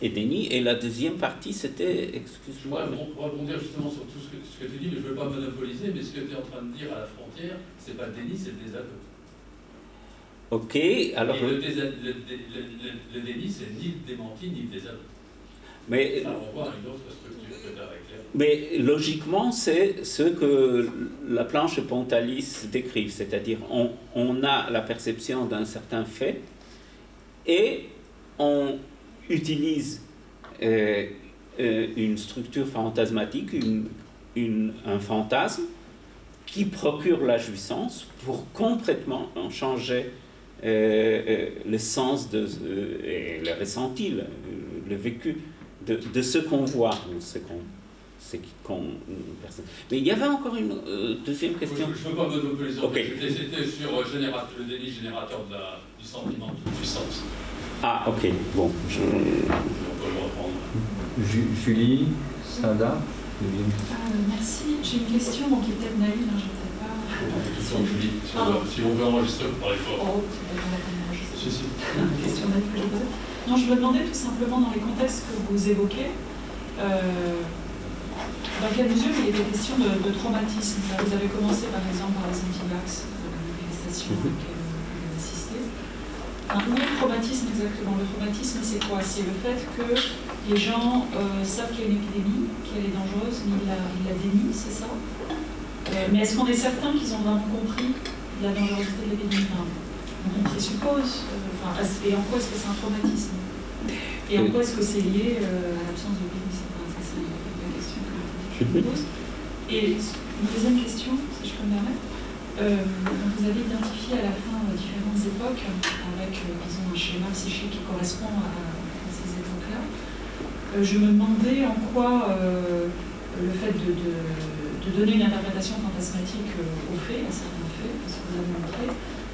et déni. Et la deuxième partie, c'était, excuse-moi. Pour rebondir justement sur tout ce que, ce que tu dis, mais je ne veux pas monopoliser, mais ce que tu es en train de dire à la frontière, c'est pas déni, c'est le désaveu. Ok, alors. le, le, le, déni, c'est ni le démenti, ni le désaveu. Mais, logiquement, c'est ce que la planche Pontalis décrit, c'est-à-dire on, a la perception d'un certain fait et on utilise euh, euh, une structure fantasmatique, un fantasme qui procure la jouissance pour complètement en changer euh, le sens de, et le ressenti, le, vécu de, de ce qu'on voit, ce qu'on qu'on Mais il y avait encore une deuxième question. je ne veux pas monopoliser. Okay. C'était sur le délit générateur de la, du sentiment de puissance. Ah, ok. Bon. Je... On peut le reprendre. Julie, Sada. merci. J'ai une question qui est peut-être naïve. Hein, Question Julie, on, si on veut enregistrer, vous parlez fort. Oh, Non, je me demandais tout simplement dans les contextes que vous évoquez, euh, dans quelle mesure il était question de, de traumatisme. Vous avez commencé par exemple par les anti-vax, la manifestation à laquelle vous assistez. Un, où est le traumatisme exactement? Le traumatisme, c'est quoi? C'est le fait que les gens euh, savent qu'il y a une épidémie, qu'elle est dangereuse, mais ils la, ils la dénient, c'est ça? Euh, mais est-ce qu'on est certain qu'ils ont vraiment compris la dangerosité de l'épidémie? On présuppose. Euh, et en quoi est-ce que c'est un traumatisme? Et en quoi est-ce que c'est lié euh, à l'absence de C'est la question que je pose. Et une deuxième question, si je peux me permettre. vous avez identifié à la fin différentes époques avec, disons, un schéma psychique qui correspond à, ces époques-là. je me demandais en quoi le fait de de donner une interprétation fantasmatique euh, aux faits, à certains faits, ce que vous avez montré,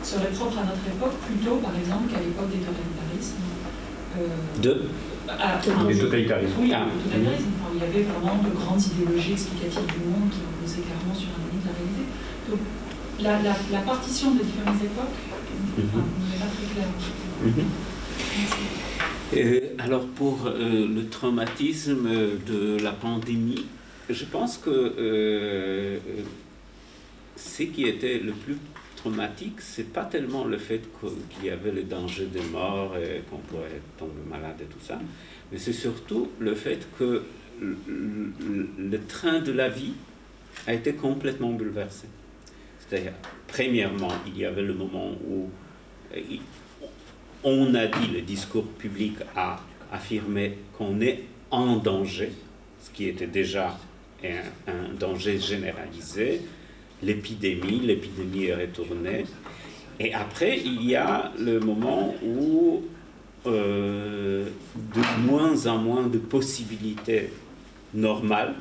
serait propre à notre époque, plutôt par exemple qu'à l'époque des totalitarismes, euh, De à- Des totalitarismes. Oui, Ah. totalitarisme. Enfin, il y avait vraiment de grandes idéologies explicatives du monde qui reposaient clairement sur un déni de la réalité. Donc, la, la, la partition des différentes époques, enfin, n'est pas très claire. Mhm. Euh, alors pour euh, le traumatisme de la pandémie, je pense que euh, ce qui était le plus traumatique, c'est pas tellement le fait qu'il y avait le danger de mort et qu'on pourrait tomber malade et tout ça, mais c'est surtout le fait que le, train de la vie a été complètement bouleversé. C'est-à-dire, premièrement, il y avait le moment où on a dit, le discours public a affirmé qu'on est en danger, ce qui était déjà un danger généralisé, l'épidémie, l'épidémie est retournée. Et après, il y a le moment où euh, de moins en moins de possibilités normales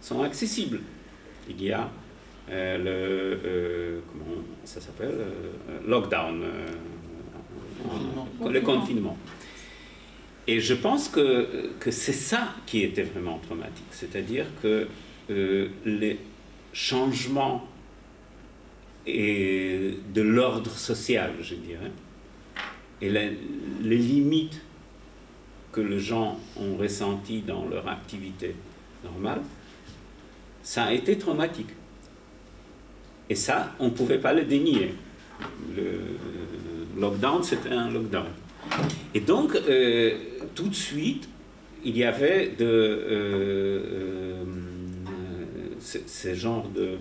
sont accessibles. Il y a euh, le, euh, comment ça s'appelle, euh, lockdown, euh, Confinement. le confinement. Et je pense que, que c'est ça qui était vraiment traumatique, c'est-à-dire que euh, les changements et de l'ordre social, je dirais, et les limites que les gens ont ressenties dans leur activité normale, ça a été traumatique. Et ça, on ne pouvait pas le dénier. Le lockdown, c'était un lockdown. Et donc, euh, tout de suite, il y avait de, euh, euh, ce, ce genre de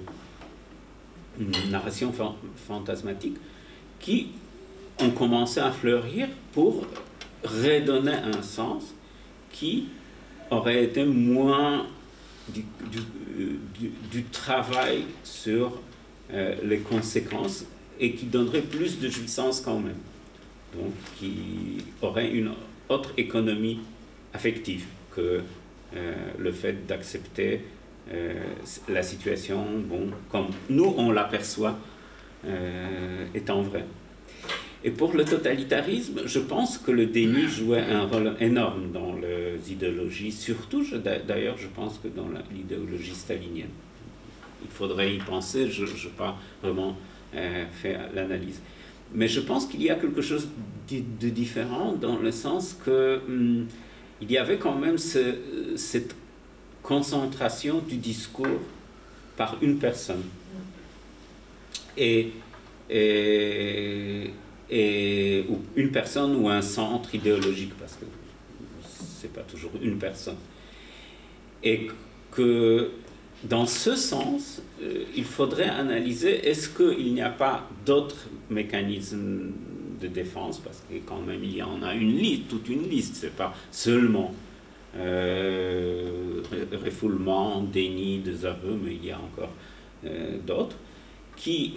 narration fan- fantasmatique qui ont commencé à fleurir pour redonner un sens qui aurait été moins du, travail sur euh, les conséquences et qui donnerait plus de jouissance quand même. Donc, qui aurait une autre économie affective que euh, le fait d'accepter la situation, bon, comme nous on l'aperçoit euh, étant vrai. Et pour le totalitarisme, je pense que le déni jouait un rôle énorme dans les idéologies, surtout, d'ailleurs, je pense que dans l'idéologie stalinienne. Il faudrait y penser, je n'ai pas vraiment euh, fait l'analyse. Mais je pense qu'il y a quelque chose de, différent dans le sens que hum, il y avait quand même ce- cette concentration du discours par une personne. Et, ou une personne ou un centre idéologique, parce que c'est pas toujours une personne. Et que dans ce sens, euh, il faudrait analyser est-ce qu'il n'y a pas d'autres mécanismes de défense, parce que quand même il y en a une liste, toute une liste, c'est pas seulement refoulement, déni des aveux, mais il y a encore euh, d'autres, qui,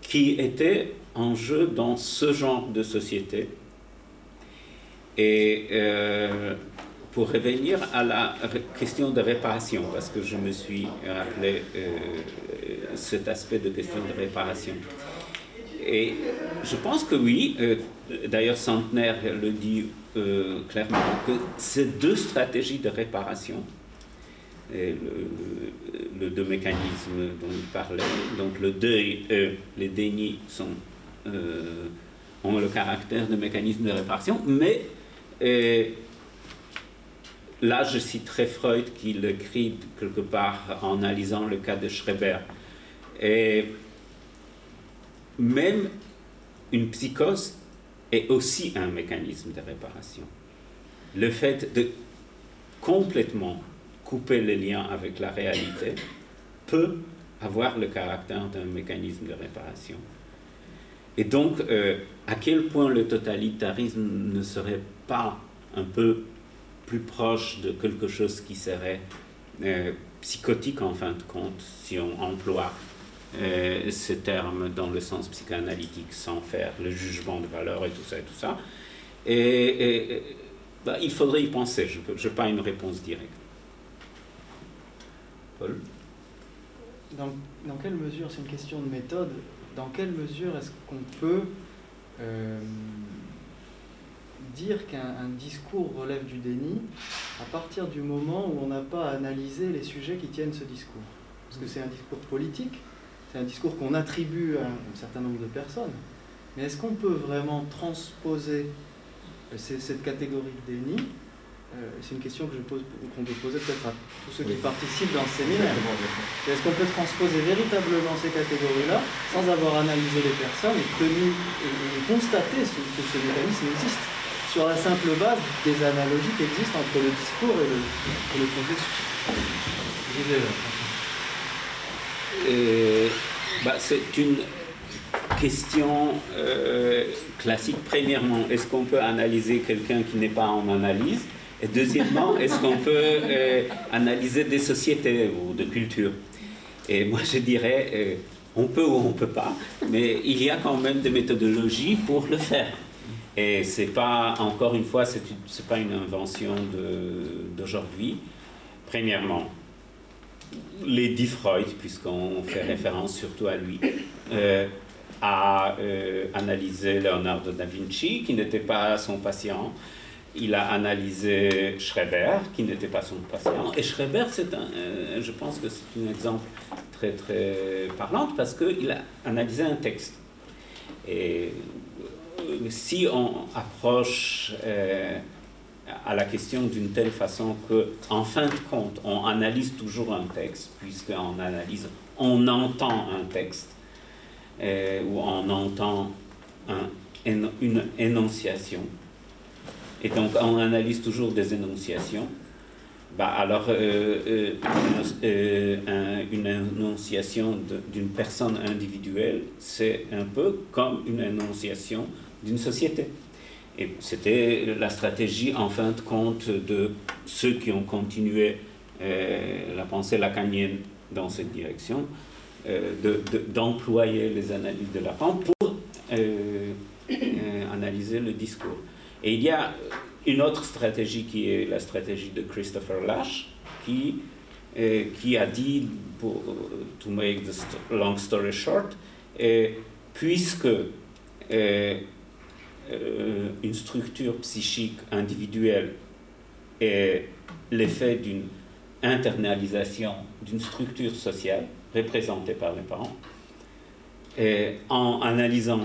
qui étaient en jeu dans ce genre de société. Et euh, pour revenir à la question de réparation, parce que je me suis rappelé euh, cet aspect de question de réparation. Et je pense que oui, euh, d'ailleurs Centenaire le dit euh, clairement, que ces deux stratégies de réparation, et le, deux mécanismes dont il parlait, donc le deuil et les dénis sont, euh, ont le caractère de mécanisme de réparation, mais là je citerai Freud qui l'écrit quelque part en analysant le cas de Schreber. Et même une psychose est aussi un mécanisme de réparation. Le fait de complètement couper le lien avec la réalité peut avoir le caractère d'un mécanisme de réparation. Et donc, euh, à quel point le totalitarisme ne serait pas un peu plus proche de quelque chose qui serait euh, psychotique en fin de compte, si on emploie euh, ce terme dans le sens psychanalytique sans faire le jugement de valeur et tout ça et tout ça. Et, bah, il faudrait y penser, je n'ai pas une réponse directe. Paul? Dans, dans quelle mesure, c'est une question de méthode, dans quelle mesure est-ce qu'on peut euh, dire qu'un discours relève du déni à partir du moment où on n'a pas analysé les sujets qui tiennent ce discours? Parce que c'est un discours politique, c'est un discours qu'on attribue à un certain nombre de personnes. Mais est-ce qu'on peut vraiment transposer euh, cette catégorie de déni euh, C'est une question que je pose, qu'on peut poser peut-être à tous ceux qui participent dans ce séminaire. Est-ce qu'on peut transposer véritablement ces catégories-là sans avoir analysé les personnes et, tenu, et, constater que ce mécanisme existe? Sur la simple base des analogies qui existent entre le discours et le, et le processus euh, bah, C'est une question euh, classique. Premièrement, est-ce qu'on peut analyser quelqu'un qui n'est pas en analyse? Et deuxièmement, est-ce qu'on peut euh, analyser des sociétés ou de cultures? Et moi, je dirais, on peut ou on ne peut pas, mais il y a quand même des méthodologies pour le faire. Et c'est pas, encore une fois, c'est pas une invention d'aujourd'hui. Premièrement, Lady Freud, puisqu'on fait référence surtout à lui, a euh, analysé Leonardo da Vinci, qui n'était pas son patient. Il a analysé Schreber, qui n'était pas son patient. Et Schreber, c'est un, euh, je pense que c'est un exemple très très parlant parce qu'il a analysé un texte. Et euh, si on approche à la question d'une telle façon que, en fin de compte, on analyse toujours un texte, puisqu'on analyse, on entend un texte, euh, où on entend une énonciation, et donc on analyse toujours des énonciations, bah alors euh, euh, une énonciation d'une personne individuelle, c'est un peu comme une énonciation d'une société. Et c'était la stratégie, en fin de compte, de ceux qui ont continué la pensée lacanienne dans cette direction, euh, d'employer les analyses de la Lacan pour euh, euh, analyser le discours. Et il y a une autre stratégie qui est la stratégie de Christopher Lash, qui, qui a dit, pour, to make the long story short, puisque une structure psychique individuelle est l'effet d'une internalisation d'une structure sociale, représentés par les parents. Et en analysant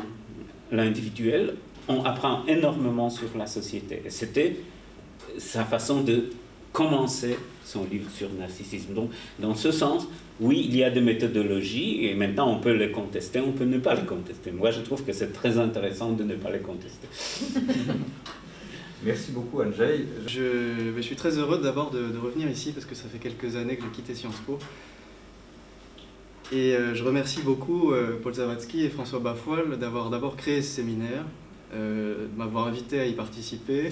l'individuel, on apprend énormément sur la société. C'était sa façon de commencer son livre sur le narcissisme. Donc, dans ce sens, oui, il y a des méthodologies et maintenant on peut les contester, on peut ne pas les contester. Moi, je trouve que c'est très intéressant de ne pas les contester. Merci beaucoup, Andrzej. Je, je, suis très heureux d'abord de, de, revenir ici parce que ça fait quelques années que j'ai quitté Sciences Po. Et euh, je remercie beaucoup euh, Paul Zavatsky et François Bafoil d'avoir d'abord créé ce séminaire, euh, de m'avoir invité à y participer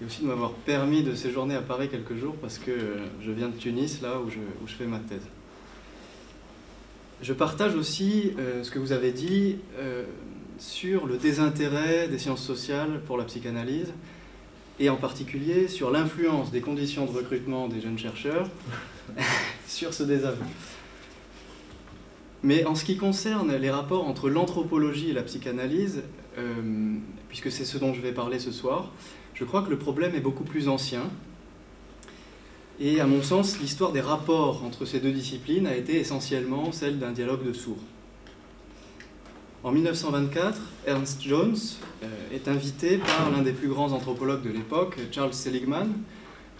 et aussi de m'avoir permis de séjourner à Paris quelques jours parce que je viens de Tunis, là où je, fais ma thèse. Je partage aussi ce que vous avez dit sur le désintérêt des sciences sociales pour la psychanalyse et en particulier sur l'influence des conditions de recrutement des jeunes chercheurs sur ce désaveu. Mais en ce qui concerne les rapports entre l'anthropologie et la psychanalyse, euh, puisque c'est ce dont je vais parler ce soir, je crois que le problème est beaucoup plus ancien. Et à mon sens, l'histoire des rapports entre ces deux disciplines a été essentiellement celle d'un dialogue de sourds. En 1924, Ernst Jones euh, est invité par l'un des plus grands anthropologues de l'époque, Charles Seligman,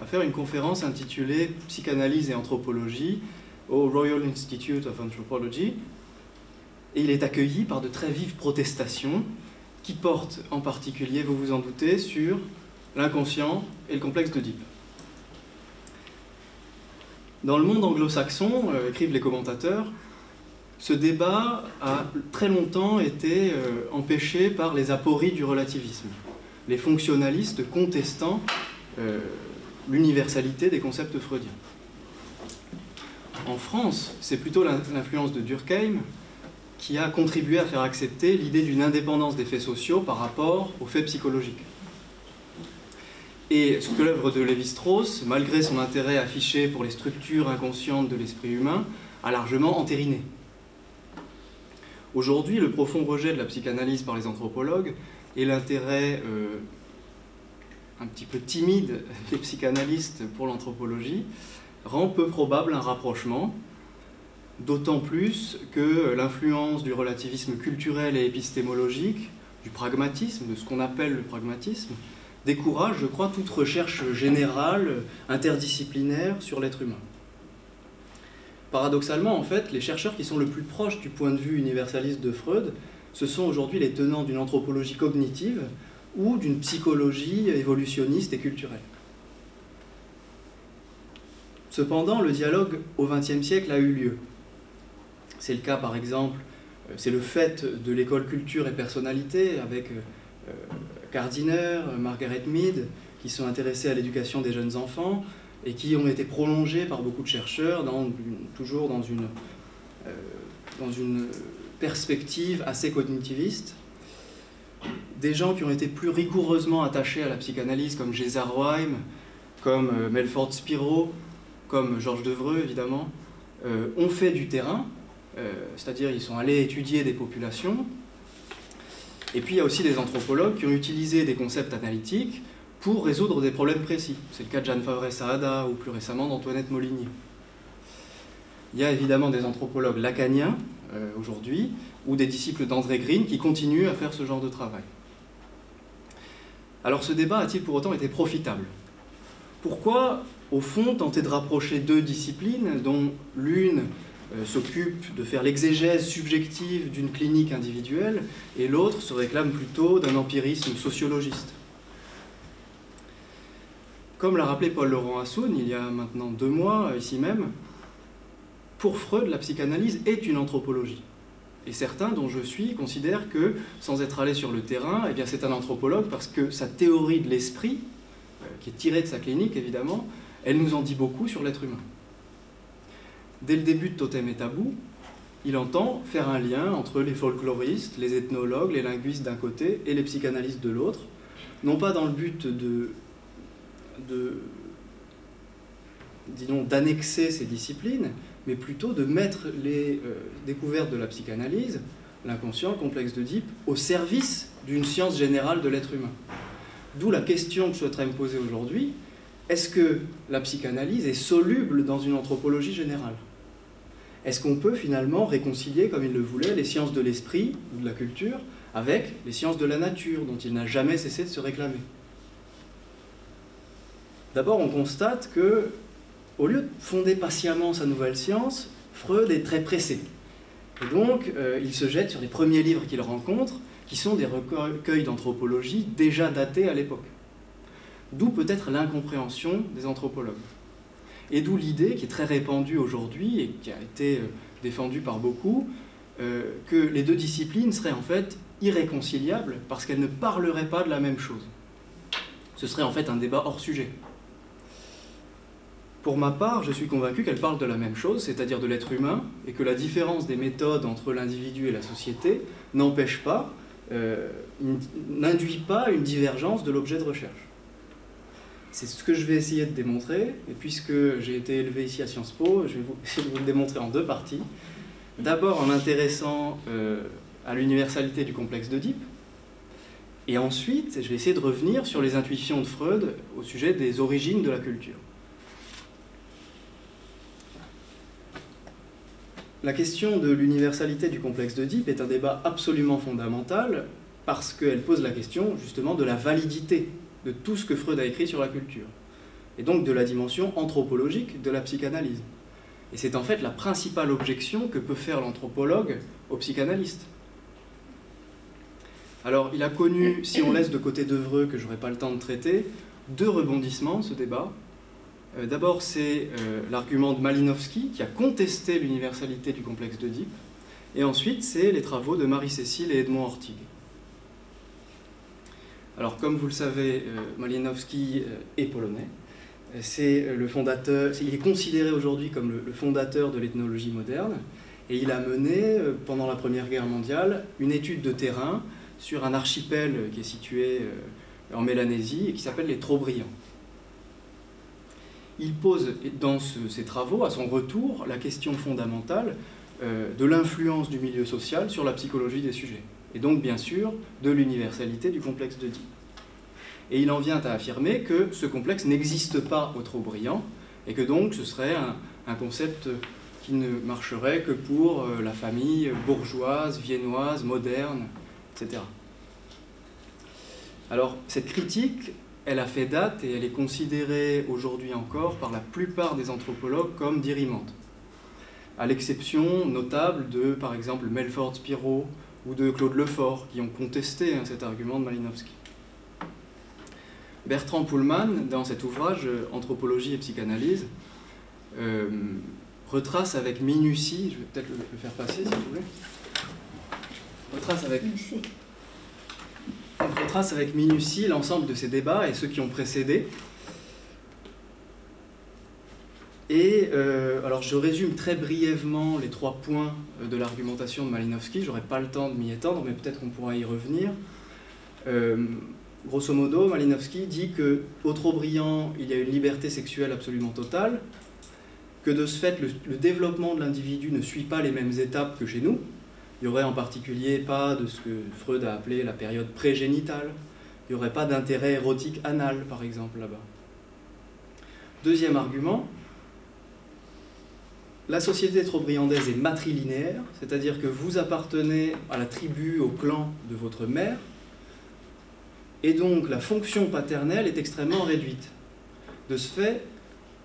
à faire une conférence intitulée Psychanalyse et anthropologie au Royal Institute of Anthropology. Et il est accueilli par de très vives protestations qui portent en particulier, vous vous en doutez, sur l'inconscient et le complexe d'Oedipe. Dans le monde anglo-saxon, euh, écrivent les commentateurs, ce débat a très longtemps été euh, empêché par les apories du relativisme, les fonctionnalistes contestant euh, l'universalité des concepts freudiens. En France, c'est plutôt l'influence de Durkheim qui a contribué à faire accepter l'idée d'une indépendance des faits sociaux par rapport aux faits psychologiques. Et ce que l'œuvre de Lévi-Strauss, malgré son intérêt affiché pour les structures inconscientes de l'esprit humain, a largement entériné. Aujourd'hui, le profond rejet de la psychanalyse par les anthropologues et l'intérêt euh, un petit peu timide des psychanalystes pour l'anthropologie rend peu probable un rapprochement, d'autant plus que l'influence du relativisme culturel et épistémologique, du pragmatisme, de ce qu'on appelle le pragmatisme, décourage, je crois, toute recherche générale, interdisciplinaire sur l'être humain. Paradoxalement, en fait, les chercheurs qui sont le plus proches du point de vue universaliste de Freud, ce sont aujourd'hui les tenants d'une anthropologie cognitive ou d'une psychologie évolutionniste et culturelle. Cependant, le dialogue au XXe siècle a eu lieu. C'est le cas, par exemple, euh, c'est le fait de l'école culture et personnalité avec euh, Gardiner, Margaret Mead, qui sont intéressés à l'éducation des jeunes enfants et qui ont été prolongés par beaucoup de chercheurs, toujours dans une, euh, dans une perspective assez cognitiviste. Des gens qui ont été plus rigoureusement attachés à la psychanalyse, comme Gézard-Roym, comme Melford Spiro, comme Georges Devreux évidemment, euh, ont fait du terrain, euh, c'est-à-dire ils sont allés étudier des populations. Et puis il y a aussi des anthropologues qui ont utilisé des concepts analytiques pour résoudre des problèmes précis. C'est le cas de Jeanne Favre-Saada ou plus récemment d'Antoinette Moligny. Il y a évidemment des anthropologues lacaniens euh, aujourd'hui ou des disciples d'André Green qui continuent à faire ce genre de travail. Alors ce débat a-t-il pour autant été profitable? Pourquoi au fond, tenter de rapprocher deux disciplines dont l'une s'occupe de faire l'exégèse subjective d'une clinique individuelle et l'autre se réclame plutôt d'un empirisme sociologiste. Comme l'a rappelé Paul-Laurent Assoun il y a maintenant deux mois, ici même, pour Freud, la psychanalyse est une anthropologie. Et certains, dont je suis, considèrent que, sans être allé sur le terrain, eh c'est un anthropologue parce que sa théorie de l'esprit, euh, qui est tirée de sa clinique évidemment, elle nous en dit beaucoup sur l'être humain. Dès le début de Totem et Tabou, il entend faire un lien entre les folkloristes, les ethnologues, les linguistes d'un côté et les psychanalystes de l'autre, non pas dans le but d'annexer ces disciplines, mais plutôt de mettre les euh, découvertes de la psychanalyse, l'inconscient, le complexe Deep, au service d'une science générale de l'être humain. D'où la question que je souhaiterais me poser aujourd'hui, est-ce que la psychanalyse est soluble dans une anthropologie générale? Est-ce qu'on peut finalement réconcilier, comme il le voulait, les sciences de l'esprit ou de la culture avec les sciences de la nature, dont il n'a jamais cessé de se réclamer? D'abord, on constate que, au lieu de fonder patiemment sa nouvelle science, Freud est très pressé. Et donc, euh, il se jette sur les premiers livres qu'il rencontre, qui sont des recueils d'anthropologie déjà datés à l'époque. D'où peut-être l'incompréhension des anthropologues. Et d'où l'idée qui est très répandue aujourd'hui et qui a été euh, défendue par beaucoup, euh, que les deux disciplines seraient en fait irréconciliables parce qu'elles ne parleraient pas de la même chose. Ce serait en fait un débat hors sujet. Pour ma part, je suis convaincu qu'elles parlent de la même chose, c'est-à-dire de l'être humain, et que la différence des méthodes entre l'individu et la société n'empêche pas, euh, n'induit pas une divergence de l'objet de recherche. C'est ce que je vais essayer de démontrer. Et puisque j'ai été élevé ici à Sciences Po, je vais essayer de vous le démontrer en deux parties. D'abord en m'intéressant euh, à l'universalité du complexe d'Oedipe. Et ensuite, je vais essayer de revenir sur les intuitions de Freud au sujet des origines de la culture. La question de l'universalité du complexe d'Oedipe est un débat absolument fondamental parce qu'elle pose la question justement de la validité de tout ce que Freud a écrit sur la culture, et donc de la dimension anthropologique de la psychanalyse. Et c'est en fait la principale objection que peut faire l'anthropologue au psychanalyste. Alors, il a connu, si on laisse de côté d'Evreux, que je n'aurai pas le temps de traiter, deux rebondissements, ce débat. Euh, d'abord, c'est euh, l'argument de Malinowski, qui a contesté l'universalité du complexe d'Oedipe. Et ensuite, c'est les travaux de Marie-Cécile et Edmond Ortigue. Alors, comme vous le savez, euh, Malinowski euh, est polonais. C'est euh, le fondateur, il est considéré aujourd'hui comme le, fondateur de l'ethnologie moderne, et il a mené, pendant la Première Guerre mondiale, une étude de terrain sur un archipel qui est situé en Mélanésie et qui s'appelle les Trobriand. Il pose dans ses travaux, à son retour, la question fondamentale de l'influence du milieu social sur la psychologie des sujets et donc bien sûr de l'universalité du complexe de Et il en vient à affirmer que ce complexe n'existe pas au trop brillant, et que donc ce serait un, concept qui ne marcherait que pour euh, la famille bourgeoise, viennoise, moderne, etc. Alors cette critique, elle a fait date et elle est considérée aujourd'hui encore par la plupart des anthropologues comme dirimante, à l'exception notable de, par exemple, Melford Spiro ou de Claude Lefort, qui ont contesté hein, cet argument de Malinowski. Bertrand Pullman, dans cet ouvrage Anthropologie et psychanalyse, euh, retrace avec minutie, je vais peut-être le, faire passer si vous voulez, retrace avec, retrace avec minutie l'ensemble de ces débats et ceux qui ont précédé. Et euh, alors je résume très brièvement les trois points de l'argumentation de Malinowski, j'aurai pas le temps de m'y étendre, mais peut-être qu'on pourra y revenir. Euh, grosso modo, Malinowski dit que au trop brillant, il y a une liberté sexuelle absolument totale, que de ce fait, le, développement de l'individu ne suit pas les mêmes étapes que chez nous. Il n'y aurait en particulier pas de ce que Freud a appelé la période prégénitale. Il n'y aurait pas d'intérêt érotique anal, par exemple, là-bas. Deuxième argument, la société trobriandaise est matrilinéaire, c'est-à-dire que vous appartenez à la tribu, au clan de votre mère, et donc la fonction paternelle est extrêmement réduite. De ce fait,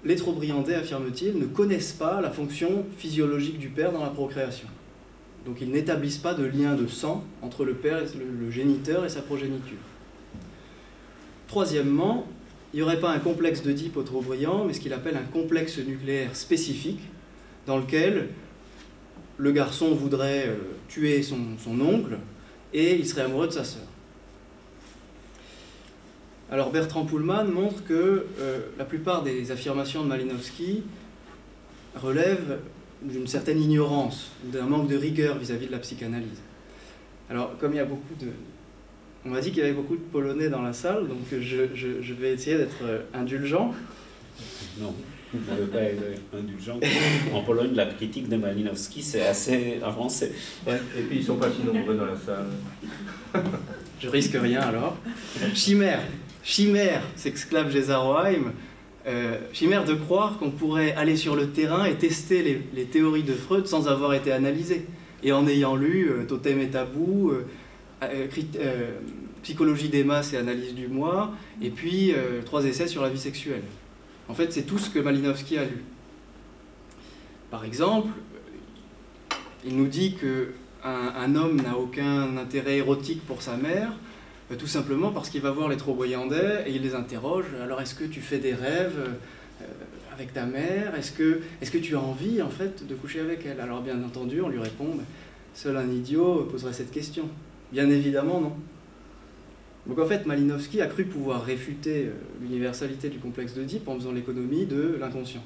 les Trobriandais, affirme-t-il, ne connaissent pas la fonction physiologique du père dans la procréation. Donc ils n'établissent pas de lien de sang entre le père, et le, géniteur et sa progéniture. Troisièmement, il n'y aurait pas un complexe d'Oedipe au Trobriand, mais ce qu'il appelle un complexe nucléaire spécifique, dans lequel le garçon voudrait euh, tuer son, oncle et il serait amoureux de sa sœur. Alors Bertrand Pullman montre que euh, la plupart des affirmations de Malinowski relèvent d'une certaine ignorance, d'un manque de rigueur vis-à-vis de la psychanalyse. Alors comme il y a beaucoup de... On m'a dit qu'il y avait beaucoup de Polonais dans la salle, donc je, vais essayer d'être euh, indulgent. Non, vous ne pouvez pas être indulgent. En Pologne, la critique de Malinowski, c'est assez avancé. et puis ils ne sont pas si nombreux dans la salle. je risque rien alors. Chimère. Chimère, s'exclame Gézaroheim, euh, chimère de croire qu'on pourrait aller sur le terrain et tester les, théories de Freud sans avoir été analysé. Et en ayant lu euh, Totem et Tabou, euh, Psychologie des masses et analyse du moi, et puis trois essais sur la vie sexuelle. En fait, c'est tout ce que Malinowski a lu. Par exemple, il nous dit qu'un un homme n'a aucun intérêt érotique pour sa mère, euh, tout simplement parce qu'il va voir les Trobriandais et il les interroge. Alors, est-ce que tu fais des rêves euh, avec ta mère? Est-ce que, que tu as envie, en fait, de coucher avec elle? Alors, bien entendu, on lui répond seul un idiot poserait cette question. Bien évidemment, non. Donc, en fait, Malinowski a cru pouvoir réfuter euh, l'universalité du complexe d'Oedipe en faisant l'économie de l'inconscient.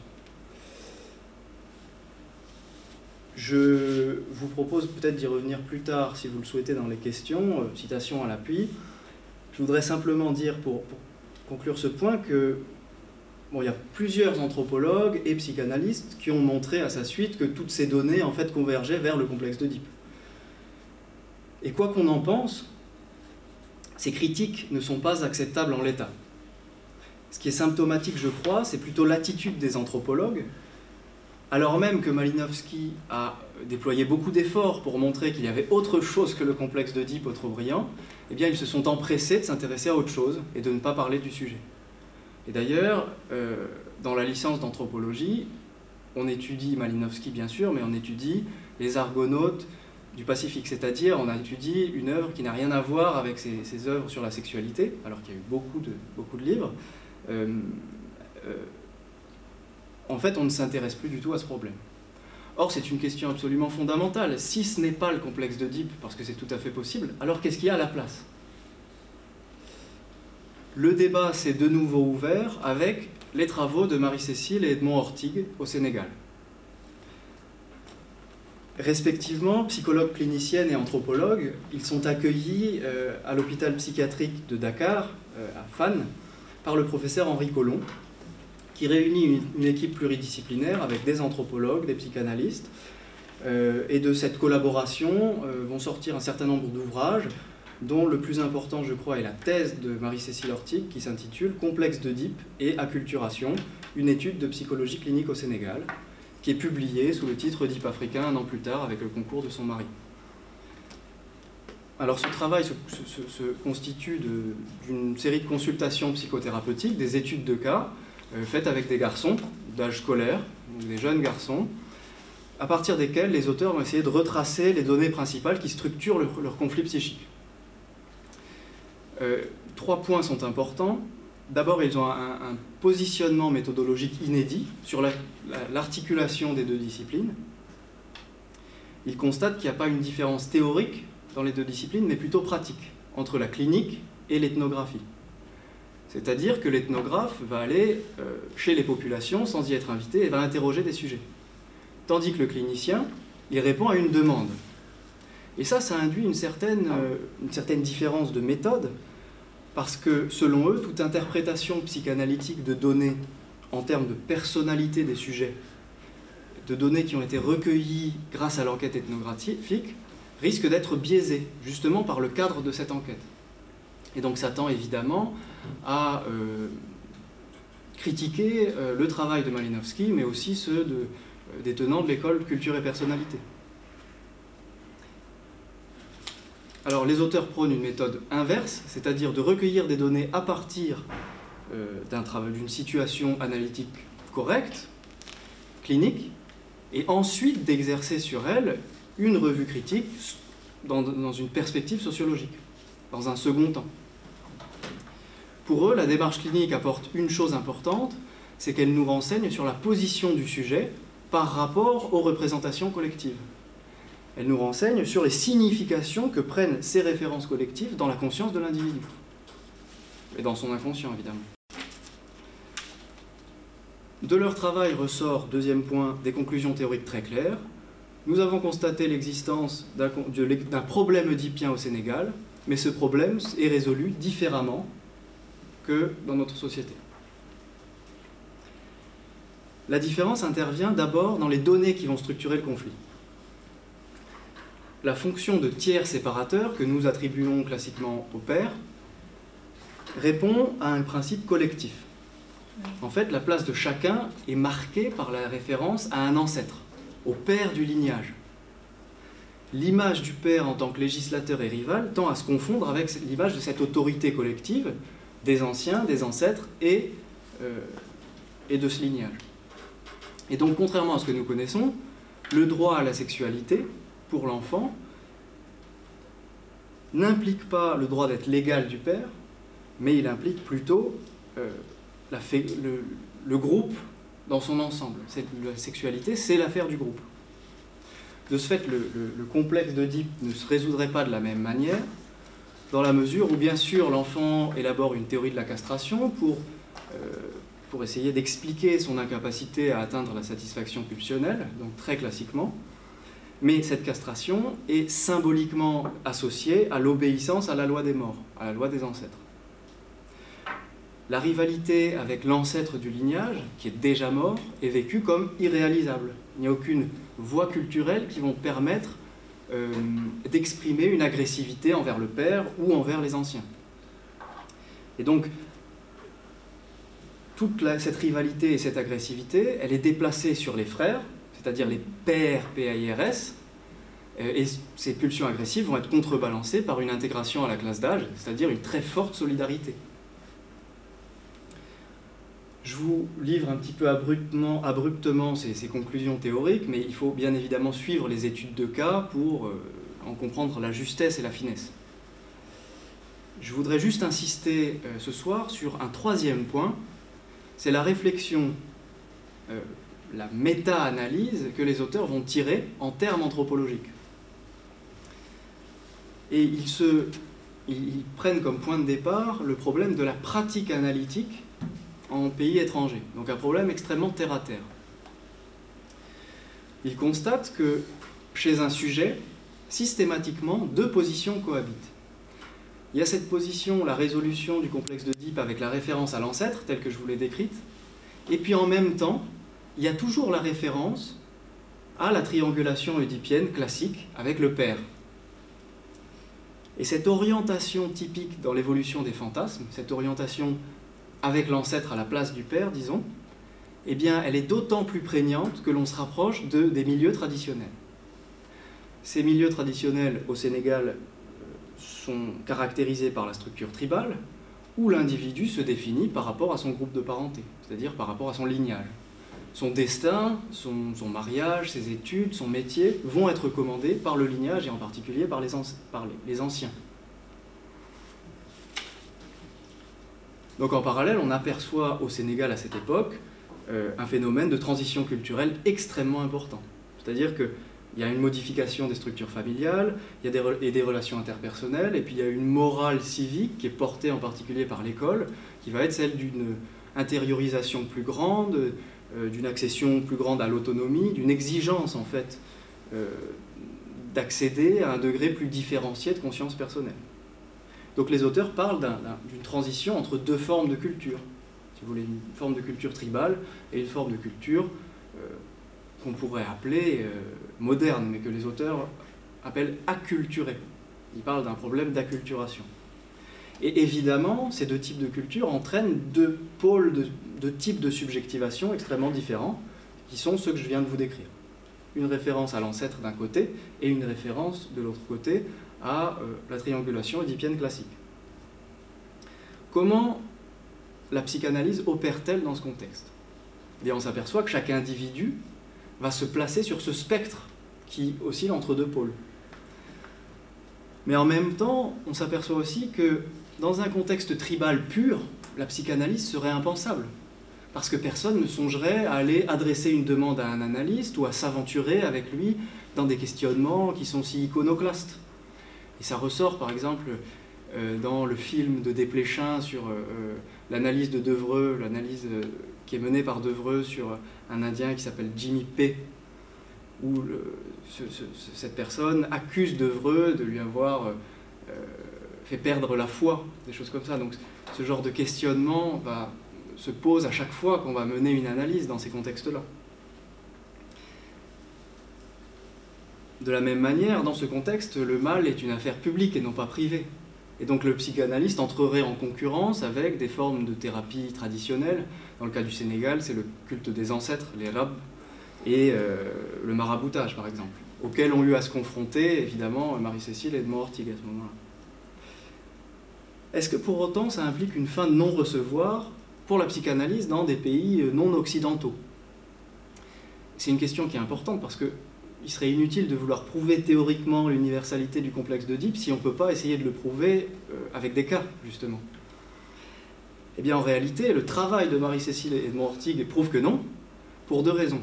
Je vous propose peut-être d'y revenir plus tard si vous le souhaitez dans les questions, citation à l'appui. Je voudrais simplement dire, pour, conclure ce point, que il y a plusieurs anthropologues et psychanalystes qui ont montré à sa suite que toutes ces données en fait convergeaient vers le complexe d'Oedipe. Et quoi qu'on en pense, ces critiques ne sont pas acceptables en l'état. Ce qui est symptomatique, je crois, c'est plutôt l'attitude des anthropologues, alors même que Malinowski a déployé beaucoup d'efforts pour montrer qu'il y avait autre chose que le complexe d'Oedipe au brillant, eh bien, ils se sont empressés de s'intéresser à autre chose et de ne pas parler du sujet. Et d'ailleurs, euh, dans la licence d'anthropologie, on étudie Malinowski, bien sûr, mais on étudie les argonautes du Pacifique, c'est-à-dire on a étudié une œuvre qui n'a rien à voir avec ces, œuvres sur la sexualité, alors qu'il y a eu beaucoup de, beaucoup de livres. Euh, euh, en fait, on ne s'intéresse plus du tout à ce problème. Or, c'est une question absolument fondamentale. Si ce n'est pas le complexe d'Oedipe, parce que c'est tout à fait possible, alors qu'est-ce qu'il y a à la place? Le débat s'est de nouveau ouvert avec les travaux de Marie-Cécile et Edmond Ortigue au Sénégal. Respectivement, psychologues cliniciennes et anthropologues, ils sont accueillis euh, à l'hôpital psychiatrique de Dakar, euh, à Fan, par le professeur Henri Collomb, qui réunit une, équipe pluridisciplinaire avec des anthropologues, des psychanalystes. Euh, et de cette collaboration vont sortir un certain nombre d'ouvrages, dont le plus important, je crois, est la thèse de Marie-Cécile Ortic qui s'intitule Complexe d'Oedipe et acculturation, une étude de psychologie clinique au Sénégal, qui est publiée sous le titre Oedipe africain un an plus tard avec le concours de son mari. Alors ce travail se, constitue d'une série de consultations psychothérapeutiques, des études de cas euh, faites avec des garçons d'âge scolaire, des jeunes garçons, à partir desquels les auteurs vont essayer de retracer les données principales qui structurent leur conflit psychique. Euh, trois points sont importants. D'abord, ils ont un, positionnement méthodologique inédit sur l'articulation des deux disciplines. Ils constatent qu'il n'y a pas une différence théorique dans les deux disciplines, mais plutôt pratique, entre la clinique et l'ethnographie. C'est-à-dire que l'ethnographe va aller euh, chez les populations sans y être invité et va interroger des sujets. Tandis que le clinicien, il répond à une demande. Et ça, ça induit une certaine, euh, une certaine différence de méthode parce que selon eux, toute interprétation psychanalytique de données en termes de personnalité des sujets, de données qui ont été recueillies grâce à l'enquête ethnographique, risque d'être biaisée justement par le cadre de cette enquête. Et donc ça tend évidemment à euh, critiquer euh, le travail de Malinowski, mais aussi ceux euh, des tenants de l'école culture et personnalité. Alors les auteurs prônent une méthode inverse, c'est-à-dire de recueillir des données à partir euh, d'une situation analytique correcte, clinique, et ensuite d'exercer sur elle une revue critique dans, dans une perspective sociologique, dans un second temps. Pour eux, la démarche clinique apporte une chose importante, c'est qu'elle nous renseigne sur la position du sujet par rapport aux représentations collectives. Elle nous renseigne sur les significations que prennent ces références collectives dans la conscience de l'individu. Et dans son inconscient, évidemment. De leur travail ressort, deuxième point, des conclusions théoriques très claires. Nous avons constaté l'existence d'un problème oedipien au Sénégal, mais ce problème est résolu différemment que dans notre société. La différence intervient d'abord dans les données qui vont structurer le conflit la fonction de tiers séparateur que nous attribuons classiquement au père répond à un principe collectif. En fait, la place de chacun est marquée par la référence à un ancêtre, au père du lignage. L'image du père en tant que législateur et rival tend à se confondre avec l'image de cette autorité collective des anciens, des ancêtres et, euh, et de ce lignage. Et donc, contrairement à ce que nous connaissons, le droit à la sexualité pour l'enfant n'implique pas le droit d'être légal du père, mais il implique plutôt euh, le, groupe dans son ensemble. la sexualité, c'est l'affaire du groupe. De ce fait, le, complexe d'Oedipe ne se résoudrait pas de la même manière, dans la mesure où, bien sûr, l'enfant élabore une théorie de la castration pour, euh, pour essayer d'expliquer son incapacité à atteindre la satisfaction pulsionnelle, donc très classiquement. Mais cette castration est symboliquement associée à l'obéissance à la loi des morts, à la loi des ancêtres. La rivalité avec l'ancêtre du lignage, qui est déjà mort, est vécue comme irréalisable. Il n'y a aucune voie culturelle qui vont permettre euh, d'exprimer une agressivité envers le père ou envers les anciens. Et donc, toute cette rivalité et cette agressivité, elle est déplacée sur les frères, c'est-à-dire les pairs PAIRS, euh, et ces pulsions agressives vont être contrebalancées par une intégration à la classe d'âge, c'est-à-dire une très forte solidarité. Je vous livre un petit peu abruptement, abruptement ces, conclusions théoriques, mais il faut bien évidemment suivre les études de cas pour euh, en comprendre la justesse et la finesse. Je voudrais juste insister euh, ce soir sur un troisième point, c'est la réflexion la méta-analyse que les auteurs vont tirer en termes anthropologiques. Et ils, prennent comme point de départ le problème de la pratique analytique en pays étrangers, donc un problème extrêmement terre-à-terre. Ils constatent que chez un sujet, systématiquement, deux positions cohabitent. Il y a cette position, la résolution du complexe de Deep avec la référence à l'ancêtre, telle que je vous l'ai décrite, et puis en même temps, il y a toujours la référence à la triangulation oedipienne classique avec le père. Et cette orientation typique dans l'évolution des fantasmes, cette orientation avec l'ancêtre à la place du père, disons, eh bien, elle est d'autant plus prégnante que l'on se rapproche de, des milieux traditionnels. Ces milieux traditionnels au Sénégal euh, sont caractérisés par la structure tribale, où l'individu se définit par rapport à son groupe de parenté, c'est-à-dire par rapport à son lignage. Son destin, son, mariage, ses études, son métier vont être commandés par le lignage et en particulier par les, anciens. Donc en parallèle, on aperçoit au Sénégal à cette époque euh, un phénomène de transition culturelle extrêmement important. C'est-à-dire qu'il y a une modification des structures familiales, il y a des, et des relations interpersonnelles, et puis il y a une morale civique qui est portée en particulier par l'école, qui va être celle d'une intériorisation plus grande, d'une accession plus grande à l'autonomie, d'une exigence en fait euh, d'accéder à un degré plus différencié de conscience personnelle. Donc les auteurs parlent d'une transition entre deux formes de culture. Si vous voulez, une forme de culture tribale et une forme de culture euh, qu'on pourrait appeler euh, moderne, mais que les auteurs appellent acculturée. Ils parlent d'un problème d'acculturation. Et évidemment, ces deux types de culture entraînent deux pôles de, types de subjectivation extrêmement différents, qui sont ceux que je viens de vous décrire. Une référence à l'ancêtre d'un côté et une référence de l'autre côté à euh, la triangulation édipienne classique. Comment la psychanalyse opère-t-elle dans ce contexte? Eh bien, on s'aperçoit que chaque individu va se placer sur ce spectre qui oscille entre deux pôles. Mais en même temps, on s'aperçoit aussi que dans un contexte tribal pur, la psychanalyse serait impensable. Parce que personne ne songerait à aller adresser une demande à un analyste ou à s'aventurer avec lui dans des questionnements qui sont si iconoclastes. Et ça ressort par exemple euh, dans le film de Desplechin sur euh, euh, l'analyse de Devreux, l'analyse qui est menée par Devreux sur un Indien qui s'appelle Jimmy P, où cette personne accuse Devreux de lui avoir fait perdre la foi, des choses comme ça. Donc ce genre de questionnement se pose à chaque fois qu'on va mener une analyse dans ces contextes-là. De la même manière, dans ce contexte, le mal est une affaire publique et non pas privée. Et donc le psychanalyste entrerait en concurrence avec des formes de thérapie traditionnelles. Dans le cas du Sénégal, c'est le culte des ancêtres, les rabs, et euh, le maraboutage, par exemple, auxquels ont eu à se confronter, évidemment, Marie-Cécile et Edmond Ortigue à ce moment-là. Est-ce que pour autant ça implique une fin de non-recevoir pour la psychanalyse dans des pays non occidentaux? C'est une question qui est importante parce que il serait inutile de vouloir prouver théoriquement l'universalité du complexe d'Oedipe si on ne peut pas essayer de le prouver euh, avec des cas, justement. Eh bien, en réalité, le travail de Marie-Cécile et Edmond Ortigue prouve que non, pour deux raisons.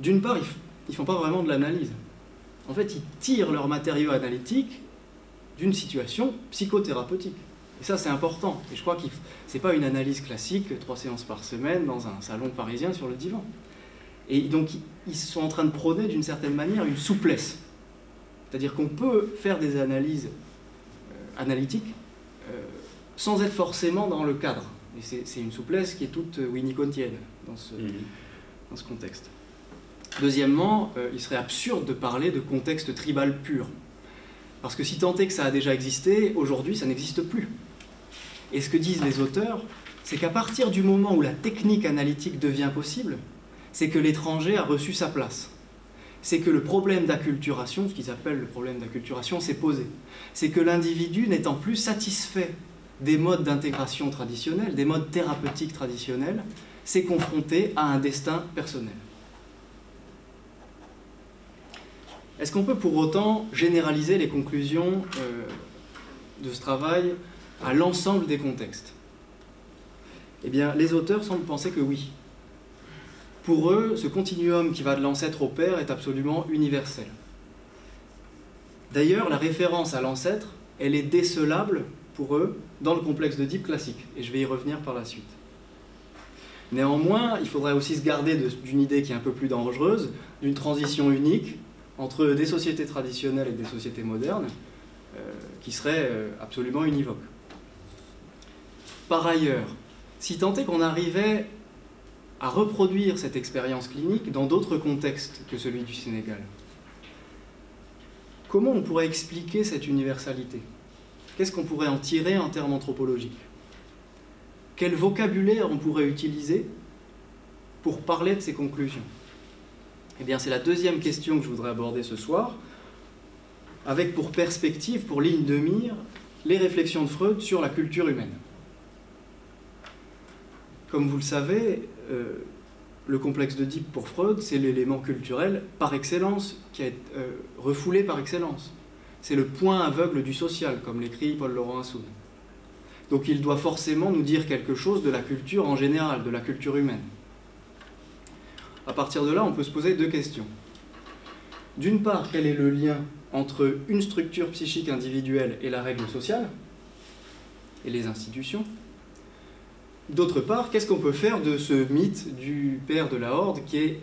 D'une part, ils ne font pas vraiment de l'analyse. En fait, ils tirent leur matériau analytique d'une situation psychothérapeutique. Et ça, c'est important. Et je crois que ce n'est pas une analyse classique, trois séances par semaine, dans un salon parisien sur le divan. Et donc, ils sont en train de prôner d'une certaine manière une souplesse. C'est-à-dire qu'on peut faire des analyses euh, analytiques euh, sans être forcément dans le cadre. Et c'est une souplesse qui est toute winnicottienne dans ce, mmh. dans ce contexte. Deuxièmement, euh, il serait absurde de parler de contexte tribal pur. Parce que si tant est que ça a déjà existé, aujourd'hui ça n'existe plus. Et ce que disent les auteurs, c'est qu'à partir du moment où la technique analytique devient possible, c'est que l'étranger a reçu sa place. C'est que le problème d'acculturation, ce qu'ils appellent le problème d'acculturation, s'est posé. C'est que l'individu n'étant plus satisfait des modes d'intégration traditionnels, des modes thérapeutiques traditionnels, s'est confronté à un destin personnel. Est-ce qu'on peut pour autant généraliser les conclusions euh, de ce travail à l'ensemble des contextes? Eh bien, les auteurs semblent penser que oui. Pour eux, ce continuum qui va de l'ancêtre au père est absolument universel. D'ailleurs, la référence à l'ancêtre, elle est décelable pour eux dans le complexe de Deep classique, et je vais y revenir par la suite. Néanmoins, il faudrait aussi se garder d'une idée qui est un peu plus dangereuse, d'une transition unique entre des sociétés traditionnelles et des sociétés modernes, euh, qui serait euh, absolument univoque. Par ailleurs, si tant est qu'on arrivait à reproduire cette expérience clinique dans d'autres contextes que celui du Sénégal, comment on pourrait expliquer cette universalité? Qu'est-ce qu'on pourrait en tirer en termes anthropologiques? Quel vocabulaire on pourrait utiliser pour parler de ces conclusions? Eh c'est la deuxième question que je voudrais aborder ce soir, avec pour perspective, pour ligne de mire, les réflexions de Freud sur la culture humaine. Comme vous le savez, euh, le complexe d'Oedipe pour Freud, c'est l'élément culturel par excellence, qui est euh, refoulé par excellence. C'est le point aveugle du social, comme l'écrit Paul-Laurent Assoun. Donc il doit forcément nous dire quelque chose de la culture en général, de la culture humaine. À partir de là, on peut se poser deux questions. D'une part, quel est le lien entre une structure psychique individuelle et la règle sociale et les institutions? D'autre part, qu'est-ce qu'on peut faire de ce mythe du père de la Horde qui est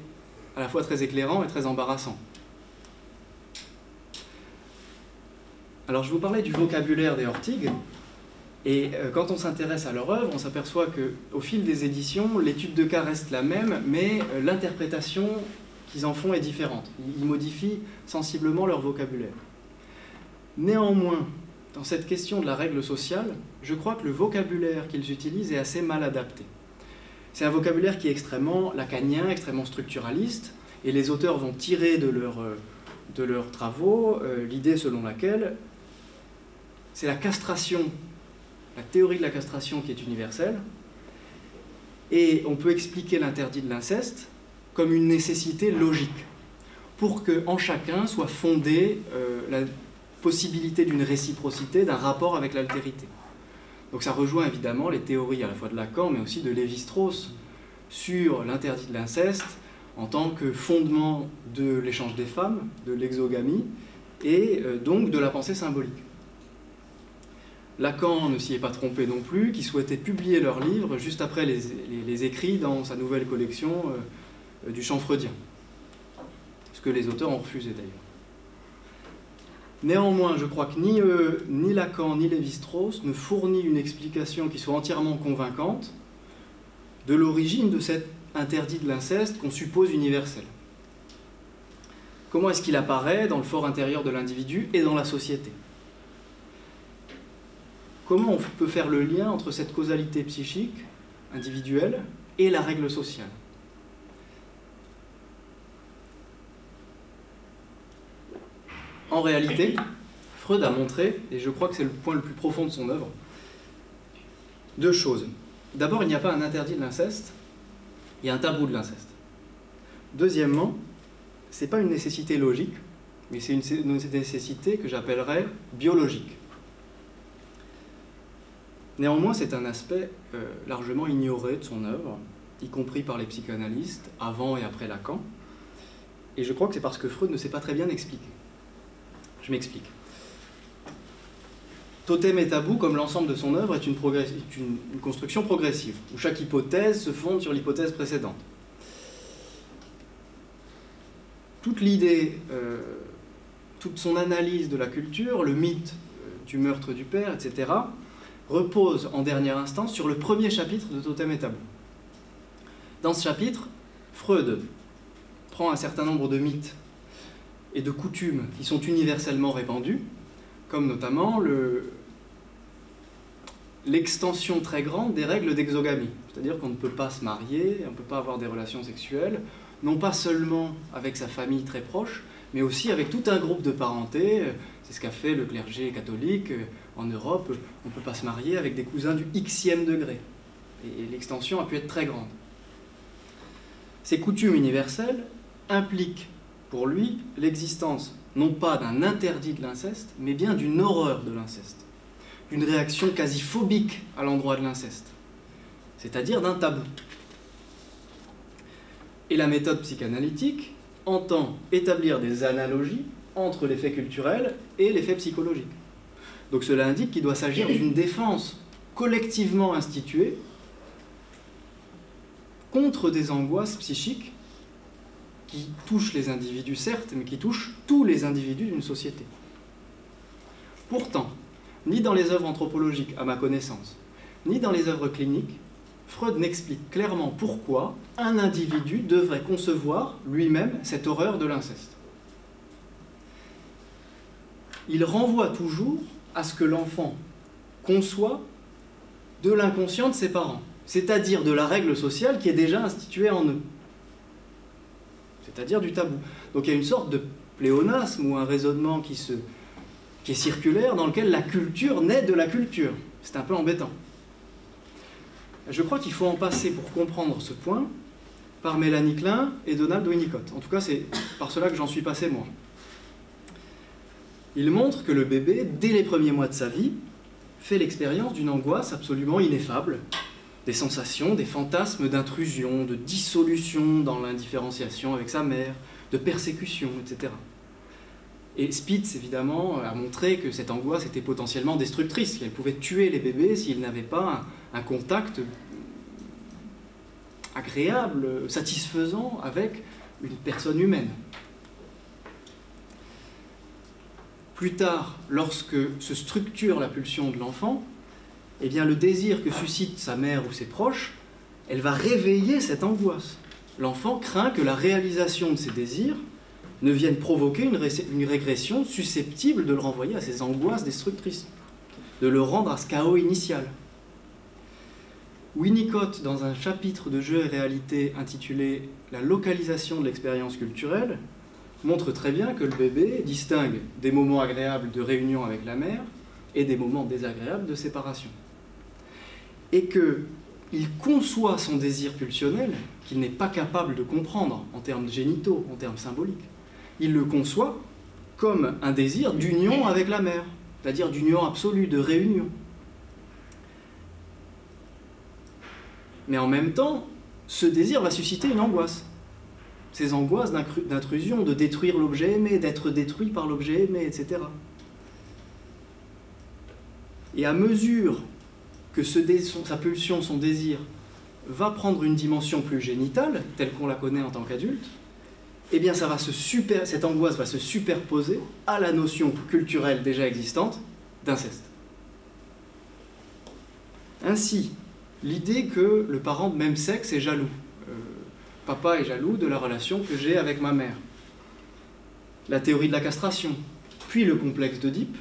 à la fois très éclairant et très embarrassant? Alors je vous parlais du vocabulaire des Hortigues, et euh, quand on s'intéresse à leur œuvre, on s'aperçoit qu'au fil des éditions, l'étude de cas reste la même, mais euh, l'interprétation qu'ils en font est différente. Ils modifient sensiblement leur vocabulaire. Néanmoins, dans cette question de la règle sociale, je crois que le vocabulaire qu'ils utilisent est assez mal adapté. C'est un vocabulaire qui est extrêmement lacanien, extrêmement structuraliste, et les auteurs vont tirer de, euh, de leurs travaux l'idée selon laquelle c'est la castration, la théorie de la castration qui est universelle, et on peut expliquer l'interdit de l'inceste comme une nécessité logique, pour qu'en chacun soit fondée euh, la possibilité d'une réciprocité, d'un rapport avec l'altérité. Donc ça rejoint évidemment les théories à la fois de Lacan, mais aussi de Lévi-Strauss sur l'interdit de l'inceste en tant que fondement de l'échange des femmes, de l'exogamie, et euh, donc de la pensée symbolique. Lacan ne s'y est pas trompé non plus, qui souhaitait publier leur livre juste après les, écrits dans sa nouvelle collection euh, du chant freudien. Ce que les auteurs ont refusé d'ailleurs. Néanmoins, je crois que ni eux, ni Lacan, ni Lévi-Strauss ne fournit une explication qui soit entièrement convaincante de l'origine de cet interdit de l'inceste qu'on suppose universel. Comment est-ce qu'il apparaît dans le fort intérieur de l'individu et dans la société? Comment on peut faire le lien entre cette causalité psychique individuelle et la règle sociale En réalité, Freud a montré, et je crois que c'est le point le plus profond de son œuvre, deux choses. D'abord, il n'y a pas un interdit de l'inceste, il y a un tabou de l'inceste. Deuxièmement, ce n'est pas une nécessité logique, mais c'est une nécessité que j'appellerais biologique. Néanmoins, c'est un aspect euh, largement ignoré de son œuvre, y compris par les psychanalystes, avant et après Lacan. Et je crois que c'est parce que Freud ne s'est pas très bien expliqué. Je m'explique. Totem et tabou, comme l'ensemble de son œuvre, est une, construction progressive, où chaque hypothèse se fonde sur l'hypothèse précédente. Toute l'idée, euh, toute son analyse de la culture, le mythe euh, du meurtre du père, etc., repose en dernière instance sur le premier chapitre de Totem et Tabou. Dans ce chapitre, Freud prend un certain nombre de mythes et de coutumes qui sont universellement répandues, comme notamment l'extension très grande des règles d'exogamie. C'est-à-dire qu'on ne peut pas se marier, on ne peut pas avoir des relations sexuelles, non pas seulement avec sa famille très proche, mais aussi avec tout un groupe de parenté. C'est ce qu'a fait le clergé catholique en Europe. On ne peut pas se marier avec des cousins du xème degré. Et l'extension a pu être très grande. Ces coutumes universelles impliquent pour lui l'existence non pas d'un interdit de l'inceste, mais bien d'une horreur de l'inceste, d'une réaction quasi phobique à l'endroit de l'inceste, c'est-à-dire d'un tabou. Et la méthode psychanalytique entend établir des analogies entre les faits culturels et les faits psychologiques. Donc cela indique qu'il doit s'agir d'une défense collectivement instituée contre des angoisses psychiques qui touche les individus, certes, mais qui touche tous les individus d'une société. Pourtant, ni dans les œuvres anthropologiques, à ma connaissance, ni dans les œuvres cliniques, Freud n'explique clairement pourquoi un individu devrait concevoir lui-même cette horreur de l'inceste. il renvoie toujours à ce que l'enfant conçoit de l'inconscient de ses parents, c'est-à-dire de la règle sociale qui est déjà instituée en eux, c'est-à-dire du tabou. Donc il y a une sorte de pléonasme ou un raisonnement qui, est circulaire dans lequel la culture naît de la culture. C'est un peu embêtant. Je crois qu'il faut en passer pour comprendre ce point par Mélanie Klein et Donald Winnicott. En tout cas, c'est par cela que j'en suis passé moi. Il montre que le bébé, dès les premiers mois de sa vie, fait l'expérience d'une angoisse absolument ineffable, des sensations, des fantasmes d'intrusion, de dissolution dans l'indifférenciation avec sa mère, de persécution, etc. Et Spitz, évidemment, a montré que cette angoisse était potentiellement destructrice, qu'elle pouvait tuer les bébés s'ils n'avaient pas un, contact agréable, satisfaisant avec une personne humaine. Plus tard, lorsque se structure la pulsion de l'enfant, eh bien le désir que suscite sa mère ou ses proches, elle va réveiller cette angoisse. L'enfant craint que la réalisation de ses désirs ne vienne provoquer une, une régression susceptible de le renvoyer à ses angoisses destructrices, de le rendre à ce chaos initial. Winnicott, dans un chapitre de Jeux et réalité intitulé La localisation de l'expérience culturelle, montre très bien que le bébé distingue des moments agréables de réunion avec la mère et des moments désagréables de séparation. Et qu'il conçoit son désir pulsionnel qu'il n'est pas capable de comprendre en termes génitaux, en termes symboliques. Il le conçoit comme un désir d'union avec la mère, c'est-à-dire d'union absolue, de réunion. Mais en même temps, ce désir va susciter une angoisse ces angoisses d'intrusion, de détruire l'objet aimé, d'être détruit par l'objet aimé, etc. Et à mesure que sa pulsion, son désir, va prendre une dimension plus génitale, telle qu'on la connaît en tant qu'adulte, eh bien ça va cette angoisse va se superposer à la notion culturelle déjà existante d'inceste. Ainsi, l'idée que le parent de même sexe est jaloux, Papa est jaloux de la relation que j'ai avec ma mère. La théorie de la castration, puis le complexe d'Oedipe,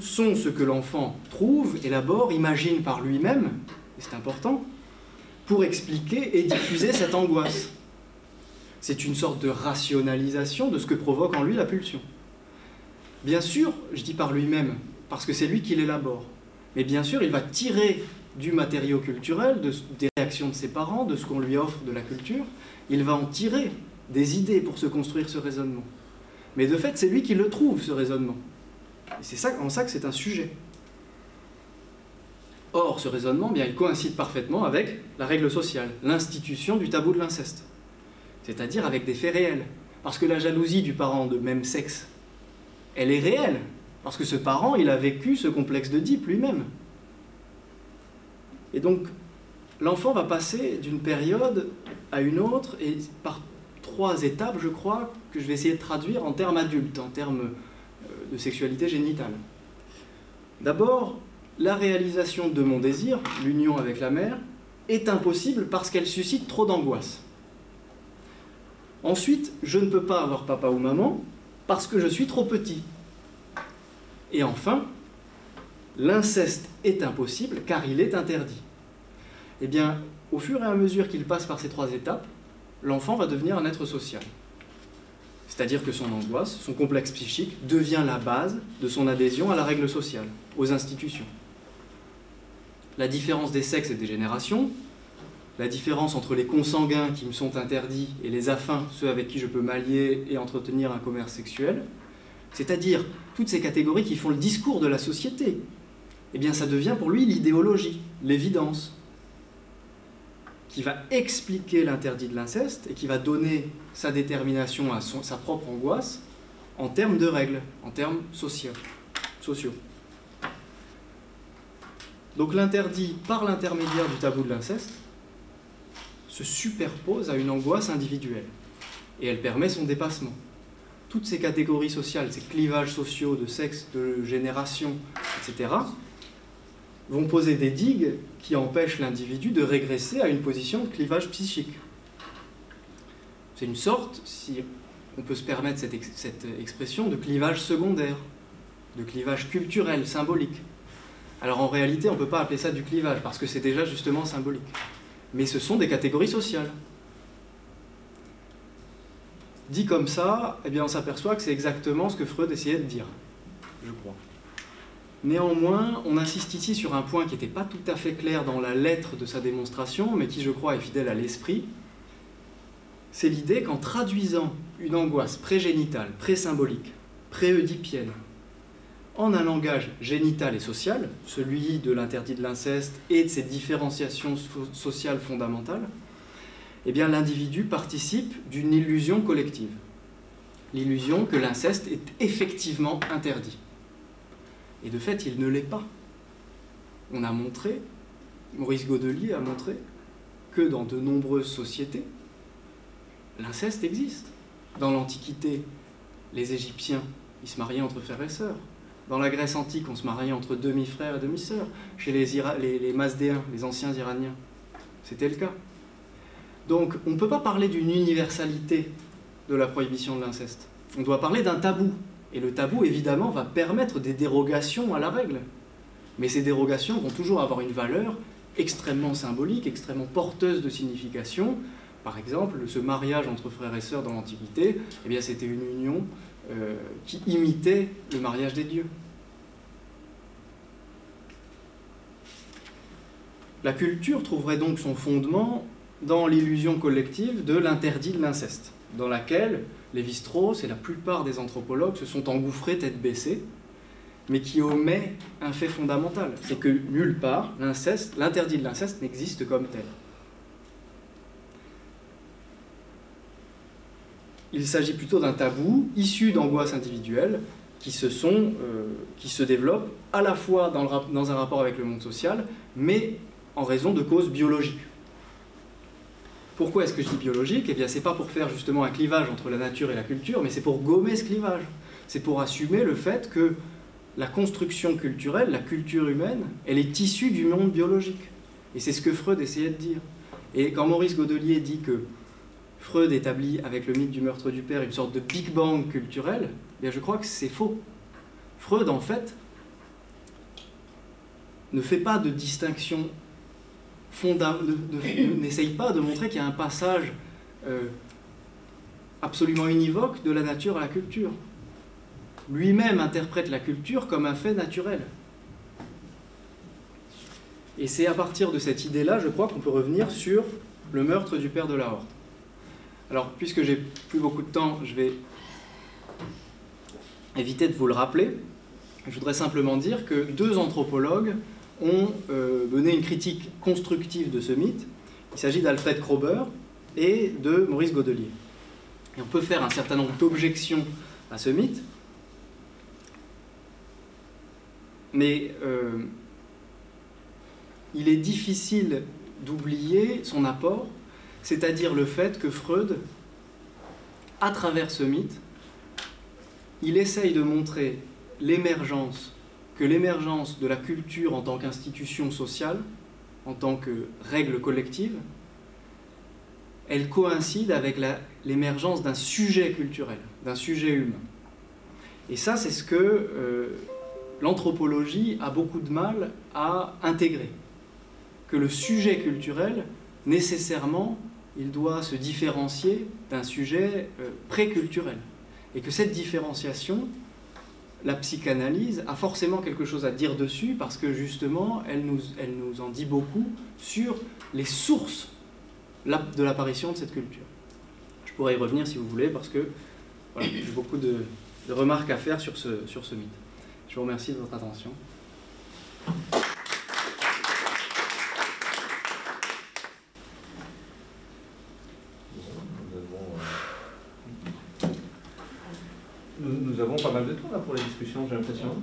sont ce que l'enfant trouve, élabore, imagine par lui-même, et c'est important, pour expliquer et diffuser cette angoisse. C'est une sorte de rationalisation de ce que provoque en lui la pulsion. Bien sûr, je dis par lui-même, parce que c'est lui qui l'élabore. Mais bien sûr, il va tirer du matériau culturel, des réactions de ses parents, de ce qu'on lui offre de la culture, il va en tirer des idées pour se construire ce raisonnement. Mais de fait, c'est lui qui le trouve, ce raisonnement. C'est en ça que c'est un sujet. Or, ce raisonnement, bien, il coïncide parfaitement avec la règle sociale, l'institution du tabou de l'inceste. C'est-à-dire avec des faits réels. Parce que la jalousie du parent de même sexe, elle est réelle. Parce que ce parent, il a vécu ce complexe d'Oedipe lui-même. Et donc, l'enfant va passer d'une période à une autre et par trois étapes, je crois, que je vais essayer de traduire en termes adultes, en termes euh, de sexualité génitale. D'abord, la réalisation de mon désir, l'union avec la mère, est impossible parce qu'elle suscite trop d'angoisse. Ensuite, je ne peux pas avoir papa ou maman parce que je suis trop petit. Et enfin, l'inceste est impossible car il est interdit. Eh bien, au fur et à mesure qu'il passe par ces trois étapes, l'enfant va devenir un être social. C'est-à-dire que son angoisse, son complexe psychique devient la base de son adhésion à la règle sociale, aux institutions. La différence des sexes et des générations, la différence entre les consanguins qui me sont interdits et les affins, ceux avec qui je peux m'allier et entretenir un commerce sexuel, c'est-à-dire toutes ces catégories qui font le discours de la société, eh bien ça devient pour lui l'idéologie, l'évidence, qui va expliquer l'interdit de l'inceste et qui va donner sa détermination à sa propre angoisse en termes de règles, en termes sociaux. Donc l'interdit, par l'intermédiaire du tabou de l'inceste, se superpose à une angoisse individuelle et elle permet son dépassement. Toutes ces catégories sociales, ces clivages sociaux de sexe, de génération, etc., vont poser des digues qui empêchent l'individu de régresser à une position de clivage psychique. C'est une sorte, si on peut se permettre cette, expression, de clivage secondaire. de clivage culturel, symbolique. Alors en réalité, on ne peut pas appeler ça du clivage, parce que c'est déjà justement symbolique. Mais ce sont des catégories sociales. Dit comme ça, eh bien, on s'aperçoit que c'est exactement ce que Freud essayait de dire, je crois. Néanmoins, on insiste ici sur un point qui n'était pas tout à fait clair dans la lettre de sa démonstration, mais qui, je crois, est fidèle à l'esprit. C'est l'idée qu'en traduisant une angoisse prégénitale, pré-symbolique, pré-oedipienne, en un langage génital et social, celui de l'interdit de l'inceste et de ses différenciations sociales fondamentales, eh l'individu participe d'une illusion collective. L'illusion que l'inceste est effectivement interdit. Et de fait, il ne l'est pas. On a montré, Maurice Godelier a montré, que dans de nombreuses sociétés, l'inceste existe. Dans l'Antiquité, les Égyptiens, ils se mariaient entre frères et sœurs. Dans la Grèce antique, on se mariait entre demi-frères et demi-sœurs. Chez les, les, les Mazdéens, les anciens Iraniens, c'était le cas. Donc, on ne peut pas parler d'une universalité de la prohibition de l'inceste. On doit parler d'un tabou. Et le tabou, évidemment, va permettre des dérogations à la règle. Mais ces dérogations vont toujours avoir une valeur extrêmement symbolique, extrêmement porteuse de signification. Par exemple, ce mariage entre frères et sœurs dans l'Antiquité, eh c'était une union euh, qui imitait le mariage des dieux. La culture trouverait donc son fondement dans l'illusion collective de l'interdit de l'inceste, dans laquelle Lévi-Strauss et la plupart des anthropologues se sont engouffrés tête baissée, mais qui omet un fait fondamental, c'est que nulle part l'inceste, l'interdit de l'inceste n'existe comme tel. Il s'agit plutôt d'un tabou issu d'angoisses individuelles qui se, sont, euh, développent à la fois dans un rapport avec le monde social, mais en raison de causes biologiques. Pourquoi est-ce que je dis biologique? Eh bien, c'est pas pour faire justement un clivage entre la nature et la culture, mais c'est pour gommer ce clivage. C'est pour assumer le fait que la construction culturelle, la culture humaine, elle est issue du monde biologique. Et c'est ce que Freud essayait de dire. Et quand Maurice Godelier dit que Freud établit avec le mythe du meurtre du père une sorte de Big Bang culturel, eh bien je crois que c'est faux. Freud, en fait, ne fait pas de distinction n'essaye pas de montrer qu'il y a un passage euh, absolument univoque de la nature à la culture. Lui-même interprète la culture comme un fait naturel. Et c'est à partir de cette idée-là, je crois, qu'on peut revenir sur le meurtre du père de la Horte. Alors, puisque j'ai plus beaucoup de temps, je vais éviter de vous le rappeler. Je voudrais simplement dire que deux anthropologues ont euh, mené une critique constructive de ce mythe. Il s'agit d'Alfred Krober et de Maurice Godelier. On peut faire un certain nombre d'objections à ce mythe, mais euh, il est difficile d'oublier son apport, c'est-à-dire le fait que Freud, à travers ce mythe, il essaye de montrer l'émergence que l'émergence de la culture en tant qu'institution sociale, en tant que règle collective, elle coïncide avec l'émergence d'un sujet culturel, d'un sujet humain. Et ça, c'est ce que euh, l'anthropologie a beaucoup de mal à intégrer. Que le sujet culturel, nécessairement, il doit se différencier d'un sujet euh, préculturel. Et que cette différenciation, la psychanalyse a forcément quelque chose à dire dessus parce que justement, elle nous, elle nous en dit beaucoup sur les sources de l'apparition de cette culture. Je pourrais y revenir si vous voulez parce que j'ai beaucoup de, remarques à faire sur ce, sur ce mythe. Je vous remercie de votre attention. Nous, avons pas mal de temps là pour la discussion, j'ai l'impression.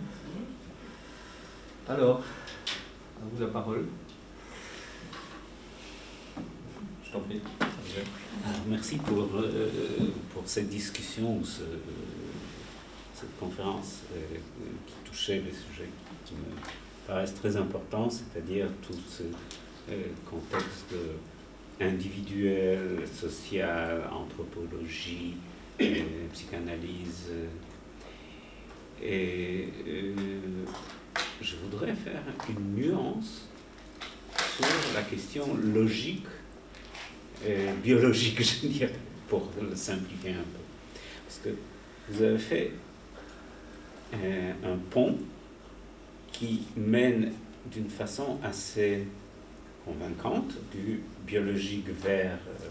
Alors, à vous la parole. Je t'en prie. merci pour, euh, pour cette discussion, ce, cette conférence euh, qui touchait les sujets qui me paraissent très importants, c'est-à-dire tout ce euh, contexte individuel, social, anthropologie, psychanalyse, Et euh, je voudrais faire une nuance sur la question logique, et biologique, je dirais, pour le simplifier un peu. Parce que vous avez fait euh, un pont qui mène d'une façon assez convaincante du biologique vers, euh,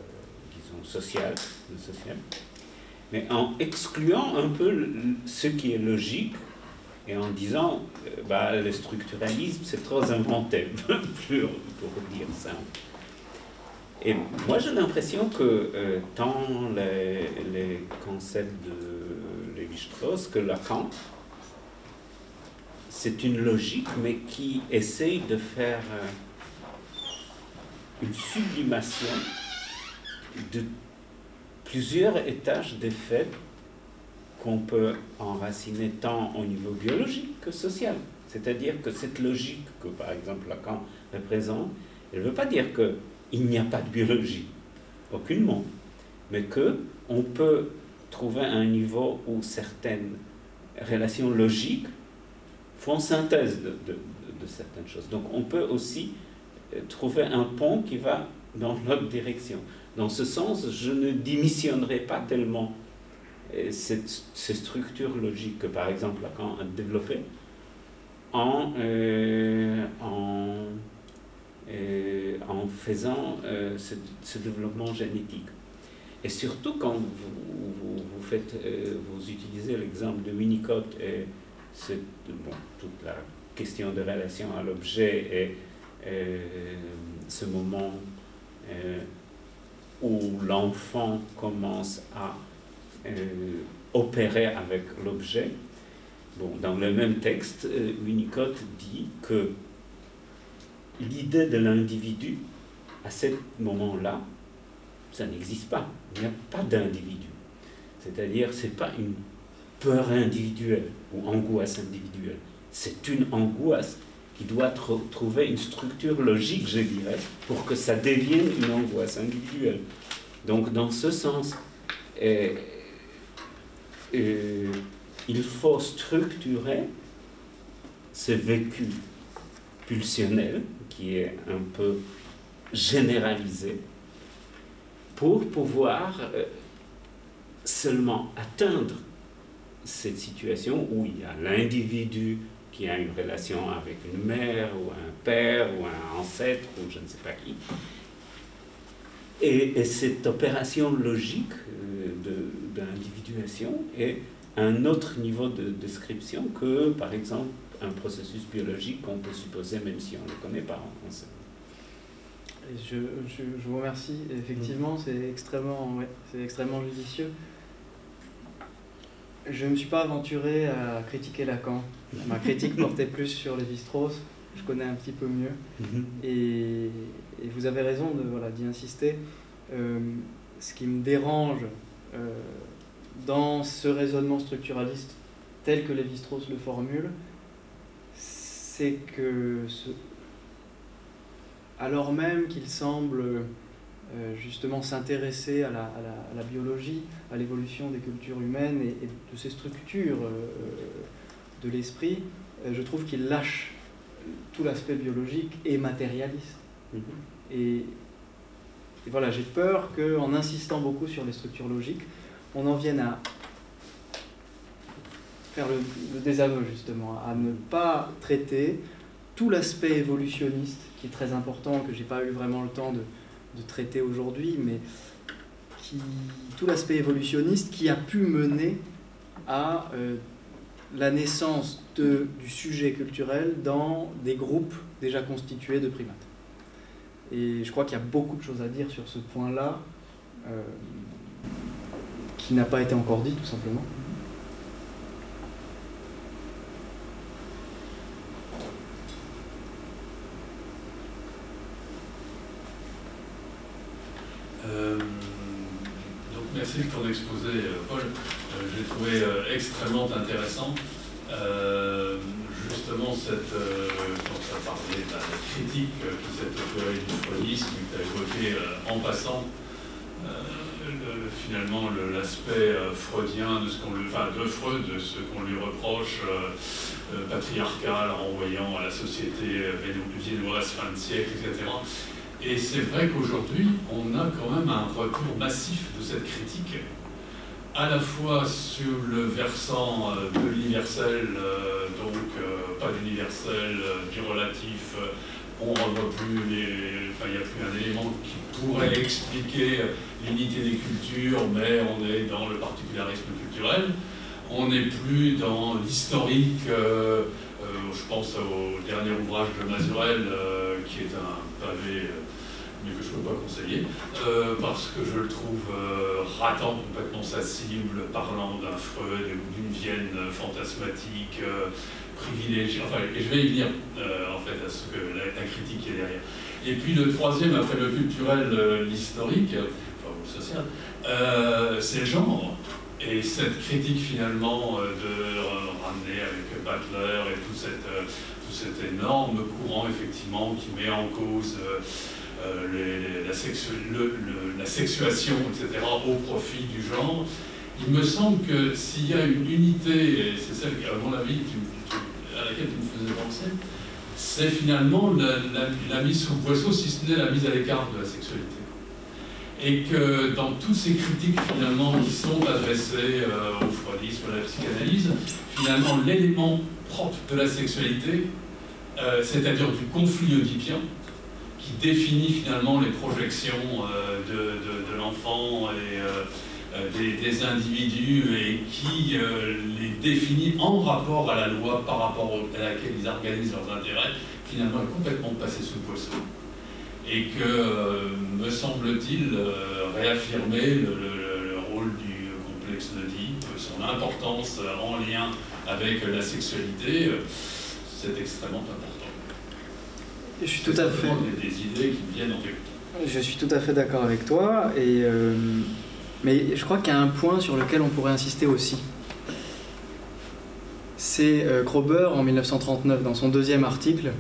disons, social, le social, mais en excluant un peu ce qui est logique et en disant, euh, bah, le structuralisme, c'est trop inventé, pour, dire ça. Et moi, j'ai l'impression que euh, tant les, les, concepts de Lévi-Strauss que Lacan, c'est une logique, mais qui essaye de faire euh, une sublimation de plusieurs étages d'effets qu'on peut enraciner tant au niveau biologique que social. C'est-à-dire que cette logique que, par exemple, Lacan représente, elle ne veut pas dire qu'il n'y a pas de biologie, aucunement, mais qu'on peut trouver un niveau où certaines relations logiques font synthèse de, de certaines choses. Donc on peut aussi euh, trouver un pont qui va dans l'autre direction. Dans ce sens, je ne démissionnerai pas tellement euh, ces structures logiques que, par exemple, Lacan a développées en, euh, euh, en, faisant ce, développement génétique. Et surtout quand vous, vous, utilisez l'exemple de Winnicott et bon, toute la question de relation à l'objet et ce moment où l'enfant commence à euh, opérer avec l'objet. Bon, dans le même texte, euh, Winnicott dit que l'idée de l'individu, à ce moment-là, ça n'existe pas. Il n'y a pas d'individu. C'est-à-dire, ce n'est pas une peur individuelle ou angoisse individuelle. C'est une angoisse qui doit trouver une structure logique, je dirais, pour que ça devienne une angoisse individuelle. Donc, dans ce sens, euh, euh, il faut structurer ce vécu pulsionnel qui est un peu généralisé pour pouvoir euh, seulement atteindre cette situation où il y a l'individu qui a une relation avec une mère ou un père ou un ancêtre ou je ne sais pas qui. Et, cette opération logique euh, d'individuation est un autre niveau de description que, par exemple, un processus biologique qu'on peut supposer même si on ne le connaît pas en français. Je, je, je, vous remercie. Effectivement, c'est extrêmement, ouais, extrêmement judicieux. Je ne me suis pas aventuré à critiquer Lacan. Ma critique portait plus sur les strauss Je connais un petit peu mieux. Mhm. et, et, vous avez raison de voilà, d'y insister. Euh, ce qui me dérange euh, dans ce raisonnement structuraliste tel que Lévi-Strauss le formule, c'est que ce, alors même qu'il semble euh, justement s'intéresser à, à la, biologie, à l'évolution des cultures humaines et, de ces structures euh, de l'esprit, euh, je trouve qu'il lâche tout l'aspect biologique et matérialiste. Mm-hmm. Et, et, voilà, j'ai peur qu'en insistant beaucoup sur les structures logiques, on en vienne à faire le, le désaveu justement, à ne pas traiter tout l'aspect évolutionniste qui est très important, que j'ai pas eu vraiment le temps de, de traiter aujourd'hui, mais qui, tout l'aspect évolutionniste qui a pu mener à euh, la naissance de, du sujet culturel dans des groupes déjà constitués de primates. Et je crois qu'il y a beaucoup de choses à dire sur ce point-là, euh, qui n'a pas été encore dit tout simplement. Euh, merci de ton exposé, euh, Paul. Euh, j'ai trouvé extrêmement intéressant. justement, cette, quand de la critique qui s'est opérée du chronisme, que tu as évoqué en passant, le, finalement l'aspect freudien de ce qu'on lui, enfin de Freud, de ce qu'on lui reproche patriarcal, renvoyant à la société viennoise fin de siècle, etc. Et c'est vrai qu'aujourd'hui, on a quand même un retour massif de cette critique, à la fois sur le versant euh, de l'universel, euh, donc euh, pas d'universel, du relatif, on ne voit plus les. Enfin, il n'y a plus un élément qui pourrait expliquer l'unité des cultures, mais on est dans le particularisme culturel. On n'est plus dans l'historique, je pense au dernier ouvrage de Mazurel, qui est un pavé mais que je ne peux pas conseiller, euh, parce que je le trouve euh, ratant complètement sa cible, parlant d'un Freud ou d'une Vienne fantasmatique, euh, privilégiée, enfin, et je vais y venir en fait à ce que la, critique est derrière. Et puis le troisième, après le culturel, l'historique, enfin le social, c'est le genre. Et cette critique finalement de avec Butler et tout, cette, tout cet énorme courant effectivement qui met en cause euh, la, sexuation, etc., au profit du genre. Il me semble que s'il y a une unité, et c'est celle, à mon avis, à laquelle tu me faisais penser, c'est finalement la, mise sous boisseau, si ce n'est la mise à l'écart de la sexualité. Et que dans toutes ces critiques finalement qui sont adressées euh, au freudisme, à la psychanalyse, finalement l'élément propre de la sexualité, euh, c'est-à-dire du conflit oedipien, qui définit finalement les projections euh, de, de, l'enfant et euh, euh, des, individus et qui les définit en rapport à la loi par rapport à laquelle ils organisent leurs intérêts, finalement est complètement passé sous le poisson. Et que, me semble-t-il, réaffirmer le, le, rôle du complexe d'Oedipe, son importance en lien avec la sexualité, c'est extrêmement important. Je suis tout à fait. Des idées qui viennent en Je suis tout à fait d'accord avec toi, et euh, mais je crois qu'il y a un point sur lequel on pourrait insister aussi. C'est euh, Krober en 1939 dans son deuxième article.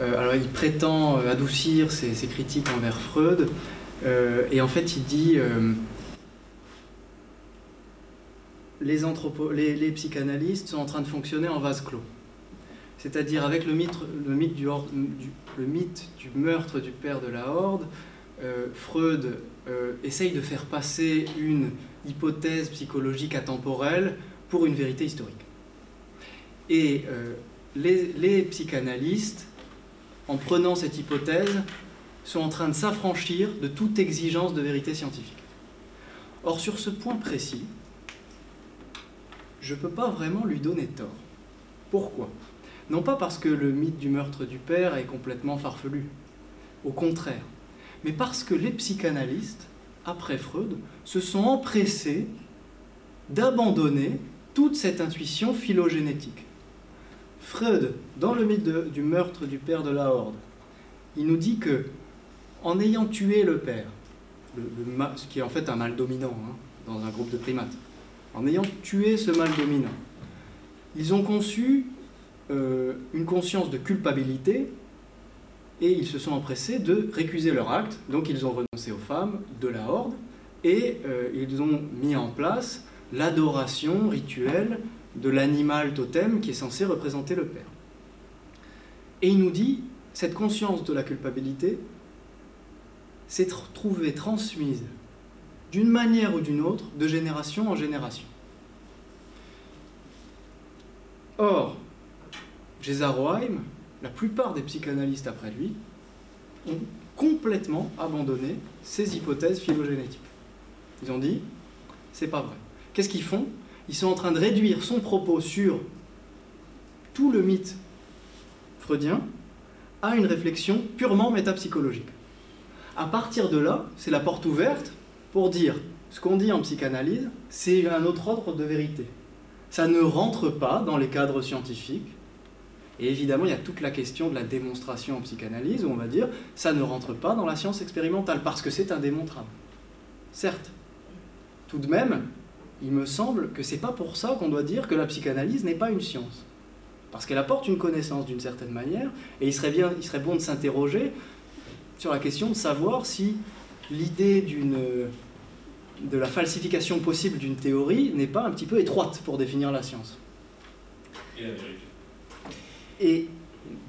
Euh, alors il prétend adoucir ses, critiques envers Freud, et en fait il dit les, psychanalystes sont en train de fonctionner en vase clos c'est-à-dire avec le mythe, du, meurtre du père de la Horde, euh, Freud euh, essaye de faire passer une hypothèse psychologique atemporelle pour une vérité historique. Et euh, les, psychanalystes, en prenant cette hypothèse, sont en train de s'affranchir de toute exigence de vérité scientifique. Or, sur ce point précis, je ne peux pas vraiment lui donner tort. Pourquoi? Non pas parce que le mythe du meurtre du père est complètement farfelu, au contraire, mais parce que les psychanalystes, après Freud, se sont empressés d'abandonner toute cette intuition phylogénétique. Freud, dans le mythe du meurtre du père de la Horde, il nous dit que, en ayant tué le père, ce qui est en fait un mal dominant hein, dans un groupe de primates, en ayant tué ce mal dominant, ils ont conçu euh, une conscience de culpabilité et ils se sont empressés de récuser leur acte. Donc ils ont renoncé aux femmes de la horde et euh, ils ont mis en place l'adoration rituelle de l'animal totem qui est censé représenter le Père. Et il nous dit, cette conscience de la culpabilité s'est trouvée transmise d'une manière ou d'une autre, de génération en génération. Or, Roheim, la plupart des psychanalystes après lui, ont complètement abandonné ces hypothèses phylogénétiques. Ils ont dit, c'est pas vrai. Qu'est-ce qu'ils font? Ils sont en train de réduire son propos sur tout le mythe freudien à une réflexion purement métapsychologique. À partir de là, c'est la porte ouverte pour dire ce qu'on dit en psychanalyse, c'est un autre ordre de vérité. Ça ne rentre pas dans les cadres scientifiques, et évidemment, il y a toute la question de la démonstration en psychanalyse, où on va dire, ça ne rentre pas dans la science expérimentale, parce que c'est indémontrable. Certes. Tout de même, il me semble que c'est pas pour ça qu'on doit dire que la psychanalyse n'est pas une science. Parce qu'elle apporte une connaissance d'une certaine manière, et il serait, bien, il serait bon de s'interroger sur la question de savoir si l'idée d'une de la falsification possible d'une théorie n'est pas un petit peu étroite pour définir la science. Et la vérité. Et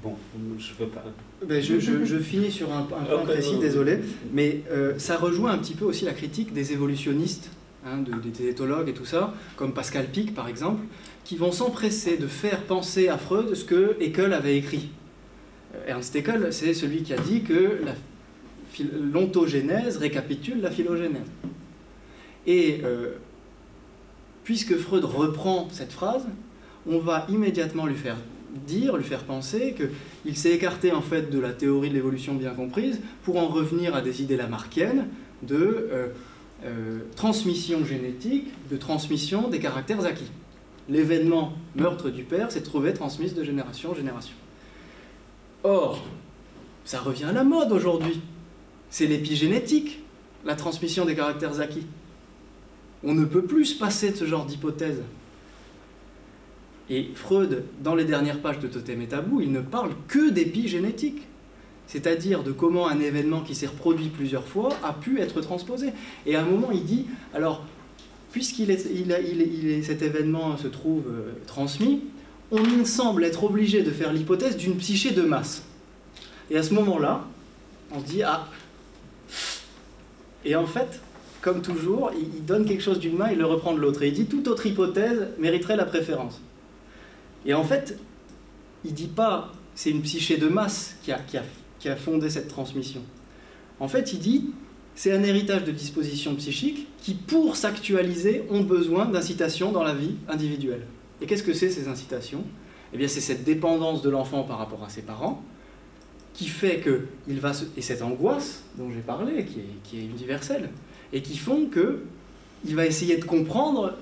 Bon, je veux pas. ben, je, je- je finis sur un, un point précis, ouais, désolé, mais euh, ça rejoint un petit peu aussi la critique des évolutionnistes, hein, de- des éthologues et tout ça, comme Pascal Pic par exemple, qui vont s'empresser de faire penser à Freud ce que Haeckel avait écrit. Euh, Ernst Haeckel, c'est celui qui a dit que l'ontogénèse récapitule la phylogénèse. Et euh, puisque Freud reprend cette phrase, on va immédiatement lui faire dire, lui faire penser qu'il s'est écarté en fait de la théorie de l'évolution bien comprise pour en revenir à des idées lamarckiennes de euh, euh, transmission génétique, de transmission des caractères acquis. L'événement meurtre du père s'est trouvé transmis de génération en génération. Or, ça revient à la mode aujourd'hui. C'est l'épigénétique, la transmission des caractères acquis. On ne peut plus se passer de ce genre d'hypothèse. Et Freud, dans les dernières pages de Totem et Tabou, il ne parle que d'épigénétique. C'est-à-dire de comment un événement qui s'est reproduit plusieurs fois a pu être transposé. Et à un moment, il dit, alors, puisqu'il est, a- cet événement se trouve euh, transmis, on semble être obligé de faire l'hypothèse d'une psyché de masse. Et à ce moment-là, on se dit, ah. Et en fait, comme toujours, il, donne quelque chose d'une main, il le reprend de l'autre. Et il dit, toute autre hypothèse mériterait la préférence. Et en fait, il dit pas, c'est une psyché de masse qui a, qui a fondé cette transmission. En fait, il dit, c'est un héritage de dispositions psychiques qui, pour s'actualiser, ont besoin d'incitations dans la vie individuelle. Et qu'est-ce que c'est ces incitations? Eh bien, c'est cette dépendance de l'enfant par rapport à ses parents qui fait que il va se... et cette angoisse dont j'ai parlé, qui est, qui est universelle, et qui font que il va essayer de comprendre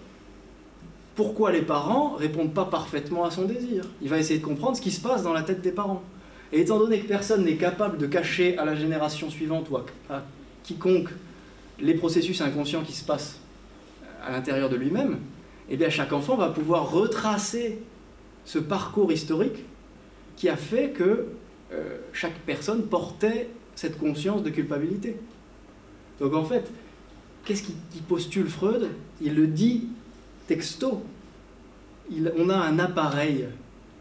pourquoi les parents répondent pas parfaitement à son désir. Il va essayer de comprendre ce qui se passe dans la tête des parents. Et étant donné que personne n'est capable de cacher à la génération suivante ou à, quiconque les processus inconscients qui se passent à l'intérieur de lui-même, eh bien chaque enfant va pouvoir retracer ce parcours historique qui a fait que euh, chaque personne portait cette conscience de culpabilité. Donc en fait, qu'est-ce qui, qui postule Freud? Il le dit texto. On a un appareil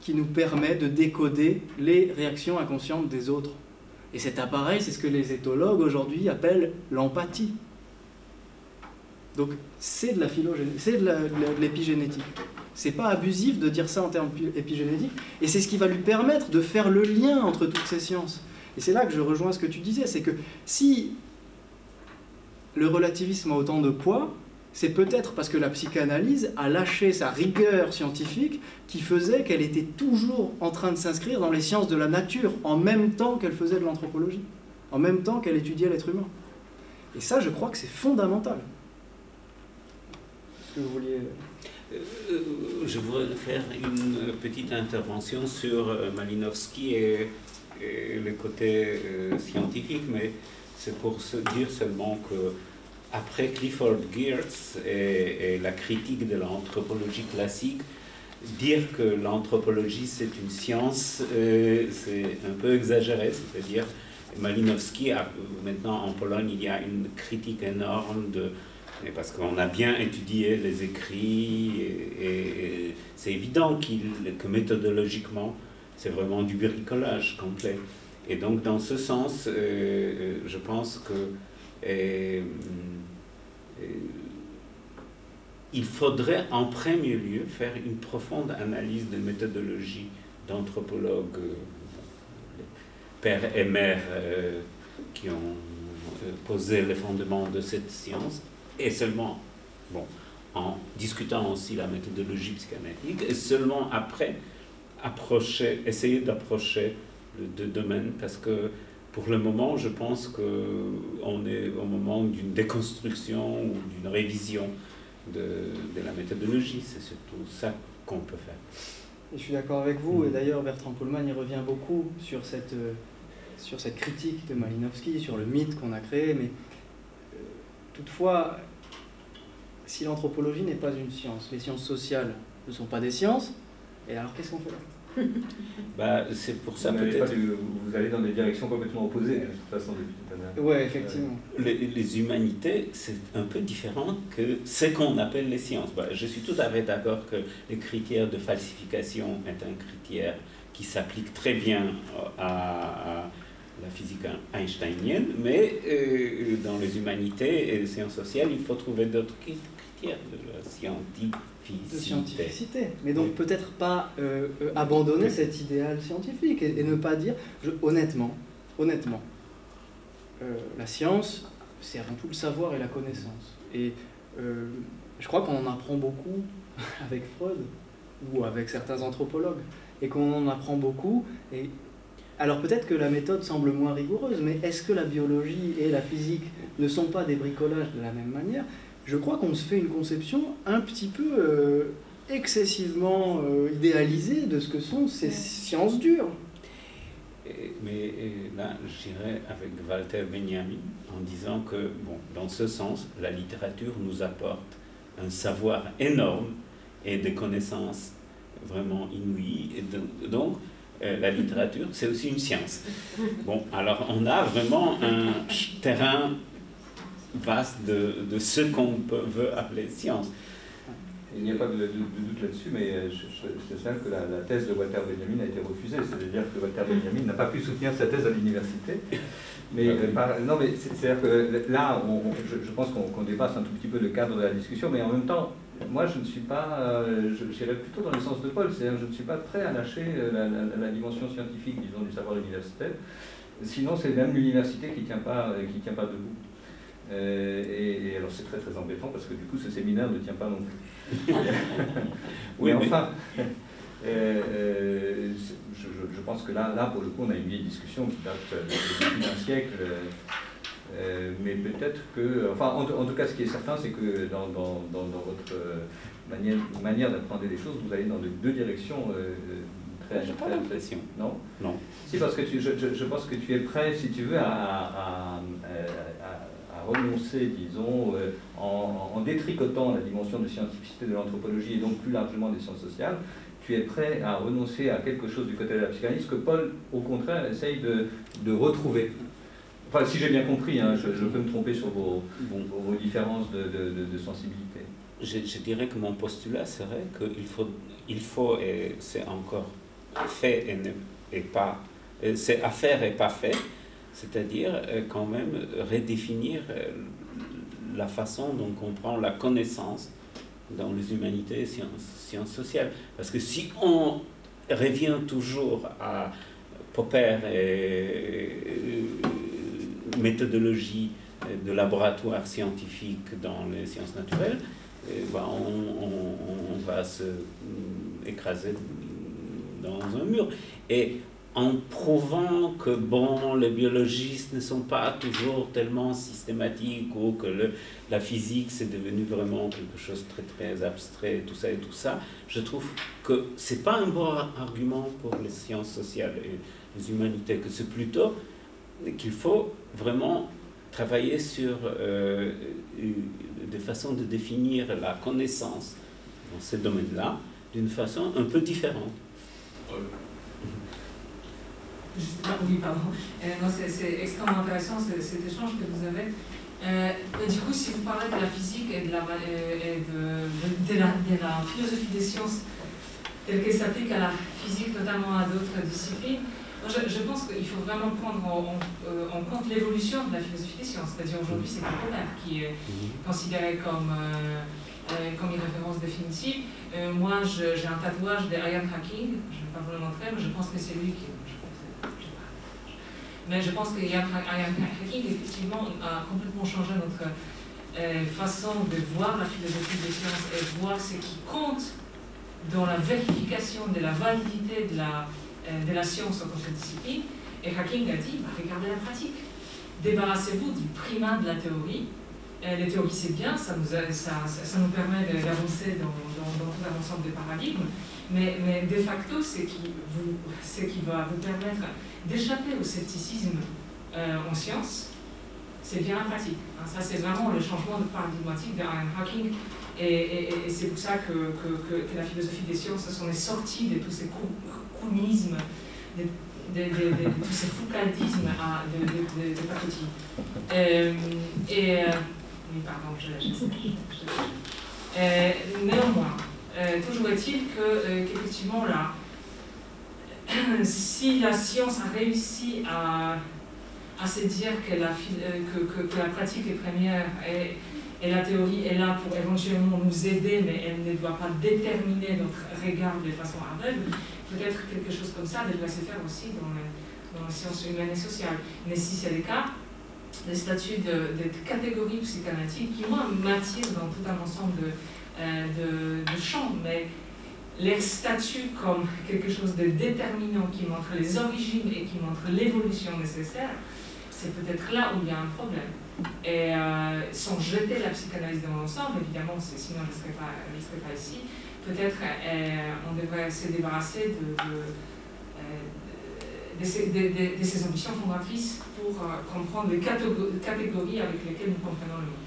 qui nous permet de décoder les réactions inconscientes des autres. Et cet appareil, c'est ce que les éthologues aujourd'hui appellent l'empathie. Donc c'est de la c'est de l'épigénétique. C'est pas abusif de dire ça en termes pi- épigénétiques, et c'est ce qui va lui permettre de faire le lien entre toutes ces sciences. Et c'est là que je rejoins ce que tu disais, c'est que si le relativisme a autant de poids, c'est peut-être parce que la psychanalyse a lâché sa rigueur scientifique qui faisait qu'elle était toujours en train de s'inscrire dans les sciences de la nature, en même temps qu'elle faisait de l'anthropologie, en même temps qu'elle étudiait l'être humain. Et ça, je crois que c'est fondamental. Est-ce que vous vouliez... Euh, Je voudrais faire une petite intervention sur euh, Malinowski et, le côté euh, scientifique, mais c'est pour dire seulement que après Clifford Geertz et, la critique de l'anthropologie classique, dire que l'anthropologie c'est une science, euh, c'est un peu exagéré, c'est-à-dire Malinowski, maintenant en Pologne, il y a une critique énorme de parce qu'on a bien étudié les écrits, et, c'est évident qu'il, que méthodologiquement, c'est vraiment du bricolage complet. Et donc, dans ce sens, euh, euh, je pense que il faudrait en premier lieu faire une profonde analyse de méthodologie d'anthropologues, euh, pères et mères euh, qui ont euh, posé les fondements de cette science. Et seulement, bon, en discutant aussi la méthodologie psychanalytique, et seulement après, essayer d'approcher le deux domaines, parce que pour le moment, je pense qu'on est au moment d'une déconstruction ou d'une révision de, de la méthodologie. C'est surtout ça qu'on peut faire. Et je suis d'accord avec vous, et d'ailleurs Bertrand Pullman y revient beaucoup sur cette, euh, sur cette critique de Malinowski, sur le mythe qu'on a créé, mais euh, toutefois, si l'anthropologie n'est pas une science, les sciences sociales ne sont pas des sciences, et alors qu'est-ce qu'on fait là? bah, c'est pour ça peut-être. vous allez dans des directions complètement opposées, de toute façon, depuis tout à l'heure. Ouais, effectivement. Les, les humanités, c'est un peu différent que ce qu'on appelle les sciences. Bah, je suis tout à fait d'accord que le critère de falsification est un critère qui s'applique très bien à, à la physique einsteinienne, mais euh, dans les humanités et les sciences sociales, il faut trouver d'autres cri- critères de la. De scientificité. Mais donc peut-être pas euh, euh, abandonner cet idéal scientifique et, et ne pas dire, je- honnêtement, honnêtement, euh, la science, c'est avant tout le savoir et la connaissance. Et je crois qu'on en apprend beaucoup avec Freud ou avec certains anthropologues, et qu'on en apprend beaucoup. Et alors peut-être que la méthode semble moins rigoureuse, mais est-ce que la biologie et la physique ne sont pas des bricolages de la même manière? Je crois qu'on se fait une conception un petit peu euh, excessivement euh, idéalisée de ce que sont ces sciences dures. Et- Mais et là, j'irais avec Walter Benjamin en disant que, bon, dans ce sens, la littérature nous apporte un savoir énorme et des connaissances vraiment inouïes. Et donc- donc, euh, la littérature, c'est aussi une science. Bon, alors on a vraiment un terrain vaste de, de ce qu'on veut appeler science. Il n'y a pas de, de- de doute là-dessus, mais euh, je, je, je sais que la, la thèse de Walter Benjamin a été refusée, c'est-à-dire que Walter Benjamin n'a pas pu soutenir sa thèse à l'université. Mais, Ah oui. euh, par- non, mais c'est- c'est-à-dire que là, on- on- je, je pense qu'on dépasse un tout petit peu le cadre de la discussion, mais en même temps, moi, je ne suis pas, euh, je- j'irais plutôt dans le sens de Paul, c'est-à-dire je ne suis pas prêt à lâcher euh, la, la- la dimension scientifique, disons, du savoir universitaire. Sinon, c'est même l'université qui ne tient, pas, euh, qui tient pas debout. Euh, et, et alors, c'est très très embêtant parce que du coup, ce séminaire ne tient pas non plus. Oui, mais mais- enfin, euh, euh, je, je- je pense que là, là, pour le coup, on a une vieille discussion qui date euh, de, de plus d'un siècle. euh, euh, mais peut-être que, enfin, en, tout- en tout cas, ce qui est certain, c'est que dans, dans, dans, dans votre manière, manière d'apprendre les choses, vous allez dans de- deux directions euh, très, J'ai pas l'impression. non? Non. si, parce que tu- je, je- je pense que tu es prêt, si tu veux, à, à- à- à renoncer, disons, euh, en, détricotant la dimension de scientificité de l'anthropologie et donc plus largement des sciences sociales, tu es prêt à renoncer à quelque chose du côté de la psychanalyse que Paul, au contraire, essaye de, retrouver. Enfin, si j'ai bien compris, hein, je, peux me tromper sur vos, différences de, sensibilité. je, dirais que mon postulat serait qu'il faut, il faut et c'est encore fait et, ne, et pas, c'est à faire et pas fait, c'est-à-dire euh, quand même redéfinir euh, la façon dont on comprend la connaissance dans les humanités et sciences, sociales. Parce que si on revient toujours à Popper et euh, méthodologie de laboratoire scientifique dans les sciences naturelles, on, on- on va se mm, écraser dans un mur. Et en prouvant que bon, les biologistes ne sont pas toujours tellement systématiques ou que la physique c'est devenu vraiment quelque chose de très très abstrait, tout ça et tout ça, je trouve que c'est pas un bon argument pour les sciences sociales et les humanités, que c'est plutôt qu'il faut vraiment travailler sur euh, euh, des façons de définir la connaissance dans ce domaine-là d'une façon un peu différente. Juste- ah, oui, pardon. Euh, non, c'est- extrêmement intéressant ce- cet échange que vous avez. Euh, du coup, si vous parlez de la physique et de la, euh, et de, de- de la, de la philosophie des sciences telle qu'elle s'applique à la physique, notamment à d'autres disciplines, je, je pense qu'il faut vraiment prendre en, en- euh, en compte l'évolution de la philosophie des sciences. C'est-à-dire aujourd'hui, c'est Popper qui est considéré comme, euh, comme une référence définitive. Euh, moi, j'ai un tatouage de Ian Hacking, je ne vais pas vous le montrer, mais je pense que c'est lui qui. je pense que c'est- je sais pas. Mais je pense Ian Ha- Ian Hacking, effectivement, a complètement changé notre euh, façon de voir la philosophie des sciences et voir ce qui compte dans la vérification de la validité de la, euh, de la science en tant que discipline. Et Hacking a dit bah, regardez la pratique. Débarrassez-vous du primat de la théorie. Euh, les théories, c'est bien, ça nous, a- ça, ça, nous permet de- d'avancer dans, dans tout un ensemble de paradigmes, mais, de facto, c'est qui, ce qui va vous permettre d'échapper au scepticisme euh, en sciences, c'est bien la pratique. Hein, ça, c'est vraiment le changement de paradigmatique de Ian Hawking, et, et- c'est pour ça que, la philosophie des sciences s'en est sortie de tous ces bakunisme, de, de, de, tout ce foucaldisme à, de, de, euh, et, euh, oui, pardon, je, je, je, euh, néanmoins, euh, toujours est-il que, qu'effectivement, là, si la science a réussi à, à se dire que la, la pratique est première et, la théorie est là pour éventuellement nous aider, mais elle ne doit pas déterminer notre regard de façon aveugle, peut-être quelque chose comme ça devrait se faire aussi dans, dans les sciences humaines et sociales. Mais si c'est le cas, le statut de, de catégorie psychanalytique, qui moi m'attire dans tout un ensemble de, euh, de, de champs, mais les statuts comme quelque chose de déterminant qui montre les origines et qui montre l'évolution nécessaire, c'est peut-être là où il y a un problème. Et euh, sans jeter la psychanalyse dans l'ensemble, évidemment, sinon elle ne serait, pas, ici, peut-être euh, on devrait se débarrasser de, de, euh, de, ces, de, de, ambitions fondatrices pour euh, comprendre les catégories avec lesquelles nous comprenons le monde.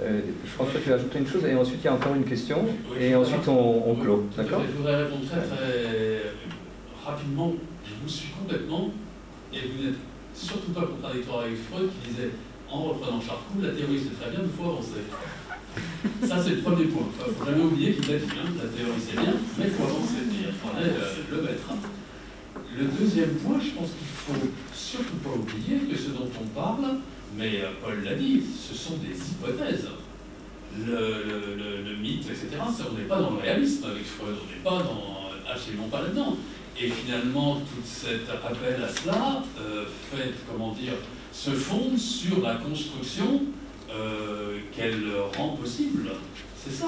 Euh, je pense que tu vas ajouter une chose et ensuite il y a encore une question oui, et ensuite on, on clôt. D'accord Je voudrais répondre très très rapidement. Je vous suis complètement et vous n'êtes surtout pas contradictoire avec Freud qui disait en reprenant Charcot, la théorie c'est très bien, il faut avancer. Ça c'est le premier point. Il ne faut jamais oublier qu'il a dit hein, la théorie c'est bien, mais il faut avancer. Et il fallait euh, le mettre. Le deuxième point, je pense qu'il ne faut surtout pas oublier que ce dont on parle, mais euh, Paul l'a dit, ce sont des hypothèses. Le, mythe, etc., on n'est pas dans le réalisme avec Freud, on n'est pas dans, absolument pas là-dedans. Et finalement, tout cet appel à cela euh, fait, comment dire, se fonde sur la construction euh, qu'elle rend possible. C'est ça,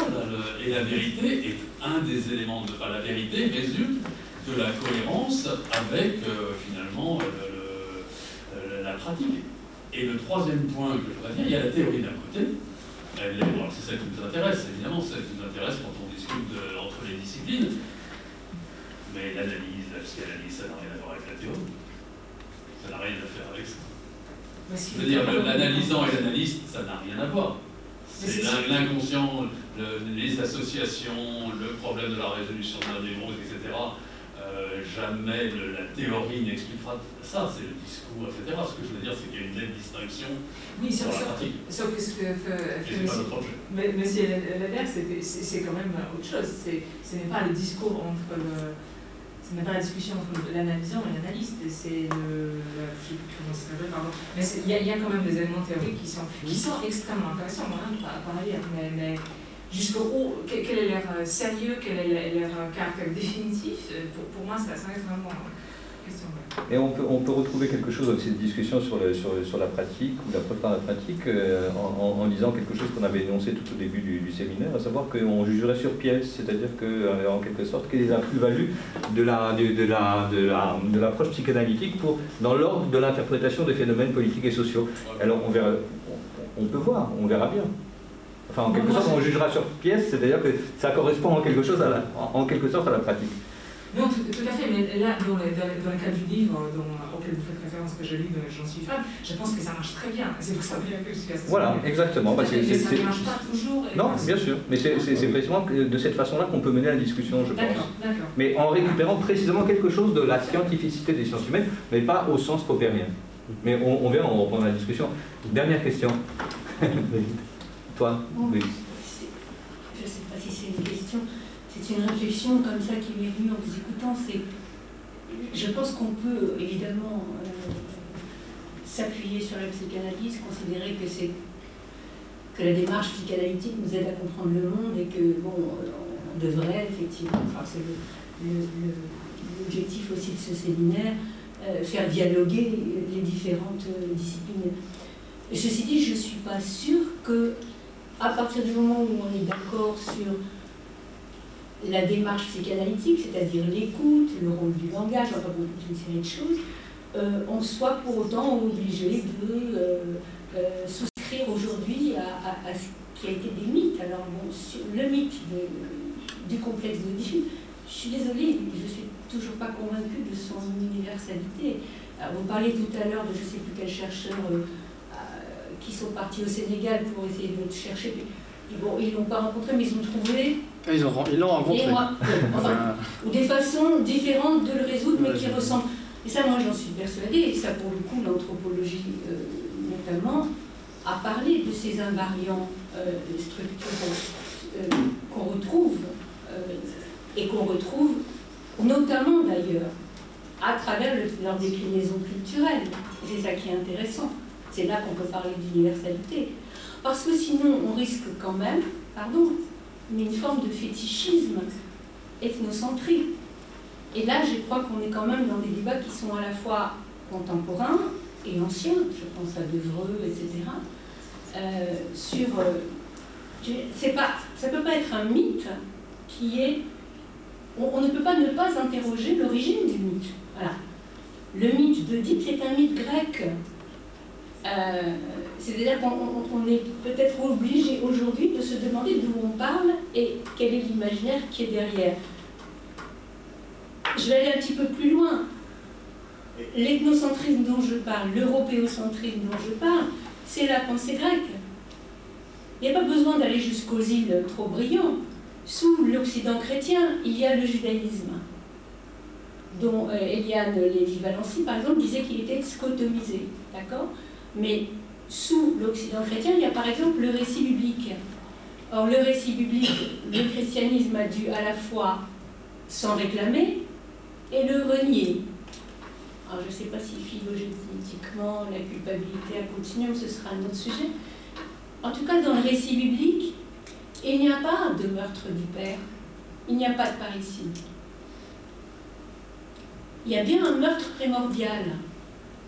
et la vérité est un des éléments de. La vérité résulte de la cohérence avec, euh, finalement, le, la pratique. Et le troisième point que je voudrais dire, il y a la théorie d'un côté. C'est celle qui nous intéresse, évidemment, celle qui nous intéresse quand on discute de, entre les disciplines. Mais l'analyse, la psychanalyse, ça n'a rien à voir avec la théorie. Ça n'a rien à faire avec ça. C'est-à-dire l'analysant et l'analyste, ça n'a rien à voir. C'est l'inconscient, les associations, le problème de la résolution d'un névrose, etc. Euh, jamais le, la théorie n'expliquera ça, c'est le discours, etc. Ce que je veux dire, c'est qu'il y a une nette distinction oui, sauf, la pratique. Sauf que ce que fait, mais, monsieur c'est quand même autre chose. Ce n'est pas le discours entre le ce n'est pas la discussion entre l'analysant et l'analyste, c'est le. Je sais plus comment ça s'appelle, pardon. Mais il y, y, a quand même des éléments théoriques qui sont, qui sont extrêmement intéressants, hein, par, par ailleurs. Mais, mais jusqu'au quel, est leur sérieux, quel est leur caractère définitif, pour, pour moi, ça, reste vraiment question. Et on peut, on peut retrouver quelque chose dans cette discussion sur, le, sur, sur la pratique ou la preuve par la pratique euh, en, en, lisant quelque chose qu'on avait énoncé tout au début du, séminaire, à savoir qu'on jugerait sur pièce, c'est-à-dire que, euh, en quelque sorte, quelle est la plus-value de la, de, de, la, de, la, de l'approche psychanalytique pour, dans l'ordre de l'interprétation des phénomènes politiques et sociaux. Alors on, verra, on peut voir, on verra bien. Enfin, en quelque sorte, on jugera sur pièce, c'est-à-dire que ça correspond en quelque, chose à la, en quelque sorte à la pratique. Non, tout, tout, à fait, mais là, dans le, dans, dans le cas du livre dont, auquel vous faites référence, que je lis, J'en suis fan, je pense que ça marche très bien. C'est pour ça que je suis assez Voilà, exactement. Bah, mais ça ne marche pas toujours. Non, bien sûr, mais c'est précisément de cette façon-là qu'on peut mener la discussion, je pense. Mais en récupérant précisément quelque chose de la scientificité des sciences humaines, mais pas au sens popérien. Mais on, on verra, on reprendra la discussion. Dernière question. Toi, oui. Je ne sais pas si c'est une question c'est une réflexion comme ça qui m'est venue en vous écoutant. C'est, je pense qu'on peut évidemment euh, s'appuyer sur la psychanalyse, considérer que c'est que la démarche psychanalytique nous aide à comprendre le monde et que bon, on devrait effectivement, enfin, c'est l'objectif aussi de ce séminaire, euh, faire dialoguer les différentes euh, disciplines. Ceci dit, je ne suis pas sûre que à partir du moment où on est d'accord sur la démarche psychanalytique, c'est-à-dire l'écoute, le rôle du langage, enfin toute une série de choses, euh, on soit pour autant obligé de euh, euh, souscrire aujourd'hui à, ce qui a été des mythes. Alors bon, sur le mythe de, du complexe d'Oedipe, je suis désolée, je ne suis toujours pas convaincue de son universalité. Vous parlez tout à l'heure de je ne sais plus quel chercheur qui sont partis au Sénégal pour essayer de chercher bon, ils l'ont pas rencontré, mais ils ont trouvé. Ah, ils l'ont ils rencontré. ou des façons différentes de le résoudre, mais qui ressemblent. Et ça, moi, j'en suis persuadée, et ça, pour le coup, l'anthropologie euh, notamment, a parlé de ces invariants euh, structurels euh, qu'on retrouve, et qu'on retrouve notamment d'ailleurs à travers leur déclinaison culturelle. C'est ça qui est intéressant. C'est là qu'on peut parler d'universalité. Parce que sinon, on risque quand même, pardon, une forme de fétichisme ethnocentrique. Et là, je crois qu'on est quand même dans des débats qui sont à la fois contemporains et anciens, je pense à Devreux, etc., euh, sur... Euh, pas, ça ne peut pas être un mythe qui est... On, ne peut pas ne pas interroger l'origine du mythe. Le mythe d'Oedipe, c'est un mythe grec. Euh, c'est-à-dire qu'on est peut-être obligé aujourd'hui de se demander d'où on parle et quel est l'imaginaire qui est derrière. Je vais aller un petit peu plus loin. L'ethnocentrisme dont je parle, l'européocentrisme dont je parle, c'est la pensée grecque. Il n'y a pas besoin d'aller jusqu'aux îles trop brillantes. Sous l'Occident chrétien, il y a le judaïsme, dont euh, Eliane Lévy-Valency, par exemple, disait qu'il était scotomisé. D'accord? Mais sous l'Occident chrétien, il y a par exemple le récit biblique. Or, le récit biblique, le christianisme a dû à la fois s'en réclamer et le renier. Alors, je ne sais pas si philogénétiquement la culpabilité a continué, ce sera un autre sujet. En tout cas, dans le récit biblique, il n'y a pas de meurtre du père, il n'y a pas de parricide. Il y a bien un meurtre primordial,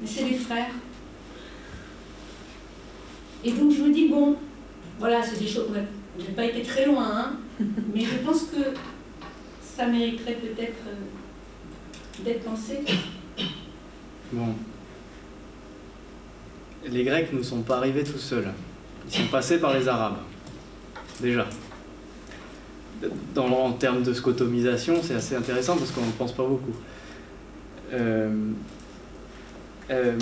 mais c'est les frères. Et donc je me dis, bon, voilà, c'est des choses. Je n'ai pas été très loin, hein, mais je pense que ça mériterait peut-être euh, d'être pensé. Bon. Les Grecs ne sont pas arrivés tout seuls. Ils sont passés par les Arabes. Déjà. Dans, en termes de scotomisation, c'est assez intéressant parce qu'on ne pense pas beaucoup. Euh, euh,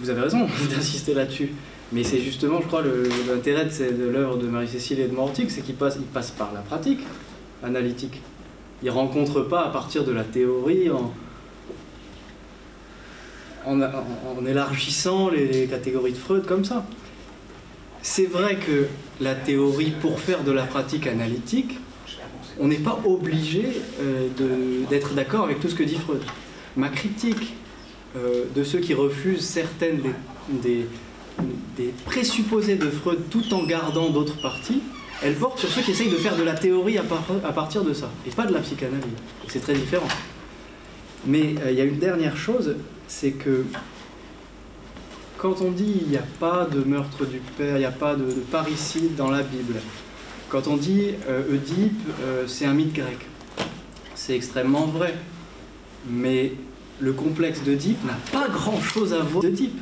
vous avez raison d'insister là-dessus. Mais c'est justement, je crois, l'intérêt de, l'œuvre de Marie-Cécile et de Mortique, c'est qu'il passe, il passe par la pratique analytique. Il ne rencontre pas à partir de la théorie en, en, élargissant les, catégories de Freud comme ça. C'est vrai que la théorie, pour faire de la pratique analytique, on n'est pas obligé euh, d'être d'accord avec tout ce que dit Freud. Ma critique euh, de ceux qui refusent certaines des, présupposés de Freud tout en gardant d'autres parties, elle porte sur ceux qui essayent de faire de la théorie à, partir de ça, et pas de la psychanalyse. C'est très différent. Mais euh, il y a une dernière chose, c'est que quand on dit il n'y a pas de meurtre du père, il n'y a pas de, parricide dans la Bible, quand on dit euh, Oedipe, c'est un mythe grec, c'est extrêmement vrai. Mais le complexe d'Oedipe n'a pas grand-chose à voir d'Oedipe.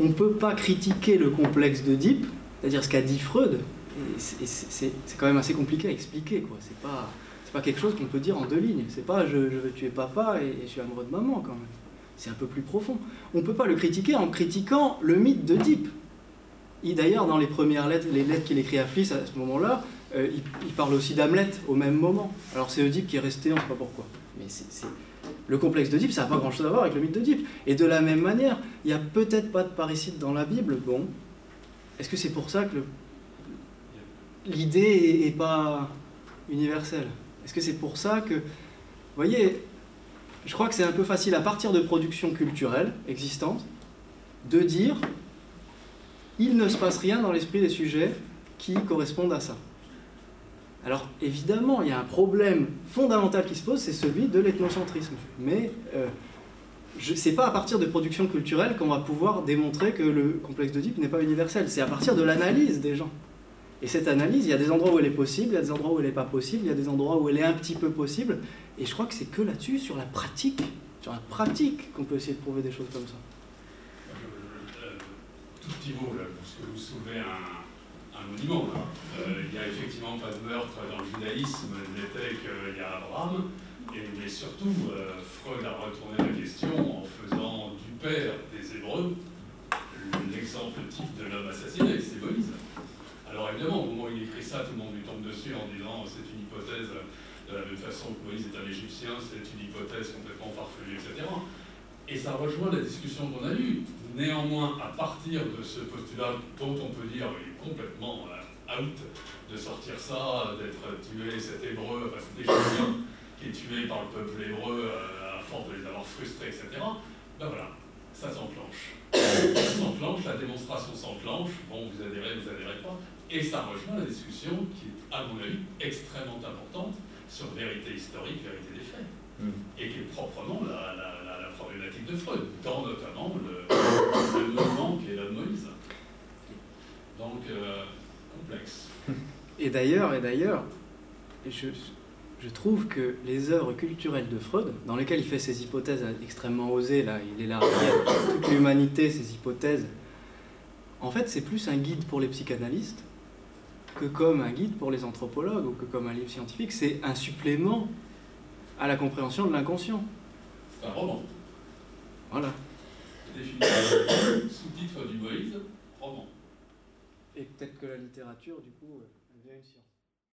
On ne peut pas critiquer le complexe d'Oedipe, c'est-à-dire ce qu'a dit Freud. C'est quand même assez compliqué à expliquer. quoi. C'est pas, quelque chose qu'on peut dire en deux lignes. C'est pas je, veux tuer papa et, je suis amoureux de maman quand même. C'est un peu plus profond. On ne peut pas le critiquer en critiquant le mythe d'Oedipe. D'ailleurs, dans les premières lettres, les lettres qu'il écrit à Fliss à ce moment-là, euh, il, parle aussi d'Hamlet au même moment. Alors c'est Oedipe qui est resté, on ne sait pas pourquoi. Mais c'est le complexe d'Oedipe, ça n'a pas grand-chose à voir avec le mythe d'Oedipe. Et de la même manière, il n'y a peut-être pas de parricide dans la Bible. Bon, est-ce que c'est pour ça que l'idée n'est pas universelle? Est-ce que c'est pour ça que... Vous voyez, je crois que c'est un peu facile à partir de productions culturelles existantes de dire il ne se passe rien dans l'esprit des sujets qui correspondent à ça. Alors évidemment, il y a un problème fondamental qui se pose, c'est celui de l'ethnocentrisme. Mais euh, ce n'est pas à partir de productions culturelles qu'on va pouvoir démontrer que le complexe d'Oedipe n'est pas universel. C'est à partir de l'analyse des gens. Et cette analyse, il y a des endroits où elle est possible, il y a des endroits où elle n'est pas possible, il y a des endroits où elle est un petit peu possible. Et je crois que c'est que là-dessus, sur la pratique, sur la pratique, qu'on peut essayer de prouver des choses comme ça. Euh, tout petit mot là, parce que vous soulevez un, Euh, il n'y a effectivement pas de meurtre dans le judaïsme, n'était qu'il y a Abraham. Mais surtout, euh, Freud a retourné la question en faisant du père des Hébreux l'exemple type de l'homme assassiné, c'est Moïse. évidemment, au moment où il écrit ça, tout le monde lui tombe dessus en disant c'est une hypothèse, de la même façon que Moïse est un Égyptien, c'est une hypothèse complètement farfelue, etc. Et ça rejoint la discussion qu'on a eue. Néanmoins, à partir de ce postulat dont on peut dire il complètement euh, out de sortir ça, d'être tué, cet hébreu, enfin cet égyptien qui est tué par le peuple hébreu euh, à force de les avoir frustrés, etc. Ben voilà, ça s'enclenche. Ça s'enclenche, la démonstration s'enclenche, bon, vous adhérez, vous adhérez pas, et ça rejoint la discussion qui est, à mon avis, extrêmement importante sur vérité historique, vérité des faits, Mm. et qui est proprement la, la- la- la problématique de Freud, dans notamment le, le mouvement qui est là de Moïse. Donc, euh, complexe. Et d'ailleurs, et d'ailleurs, je, je trouve que les œuvres culturelles de Freud, dans lesquelles il fait ces hypothèses extrêmement osées, là, il est là, toute l'humanité, ces hypothèses, en fait, c'est plus un guide pour les psychanalystes que comme un guide pour les anthropologues ou que comme un livre scientifique. C'est un supplément à la compréhension de l'inconscient. C'est un roman. Voilà. Sous-titre du Moïse. Et peut-être que la littérature, du coup, science.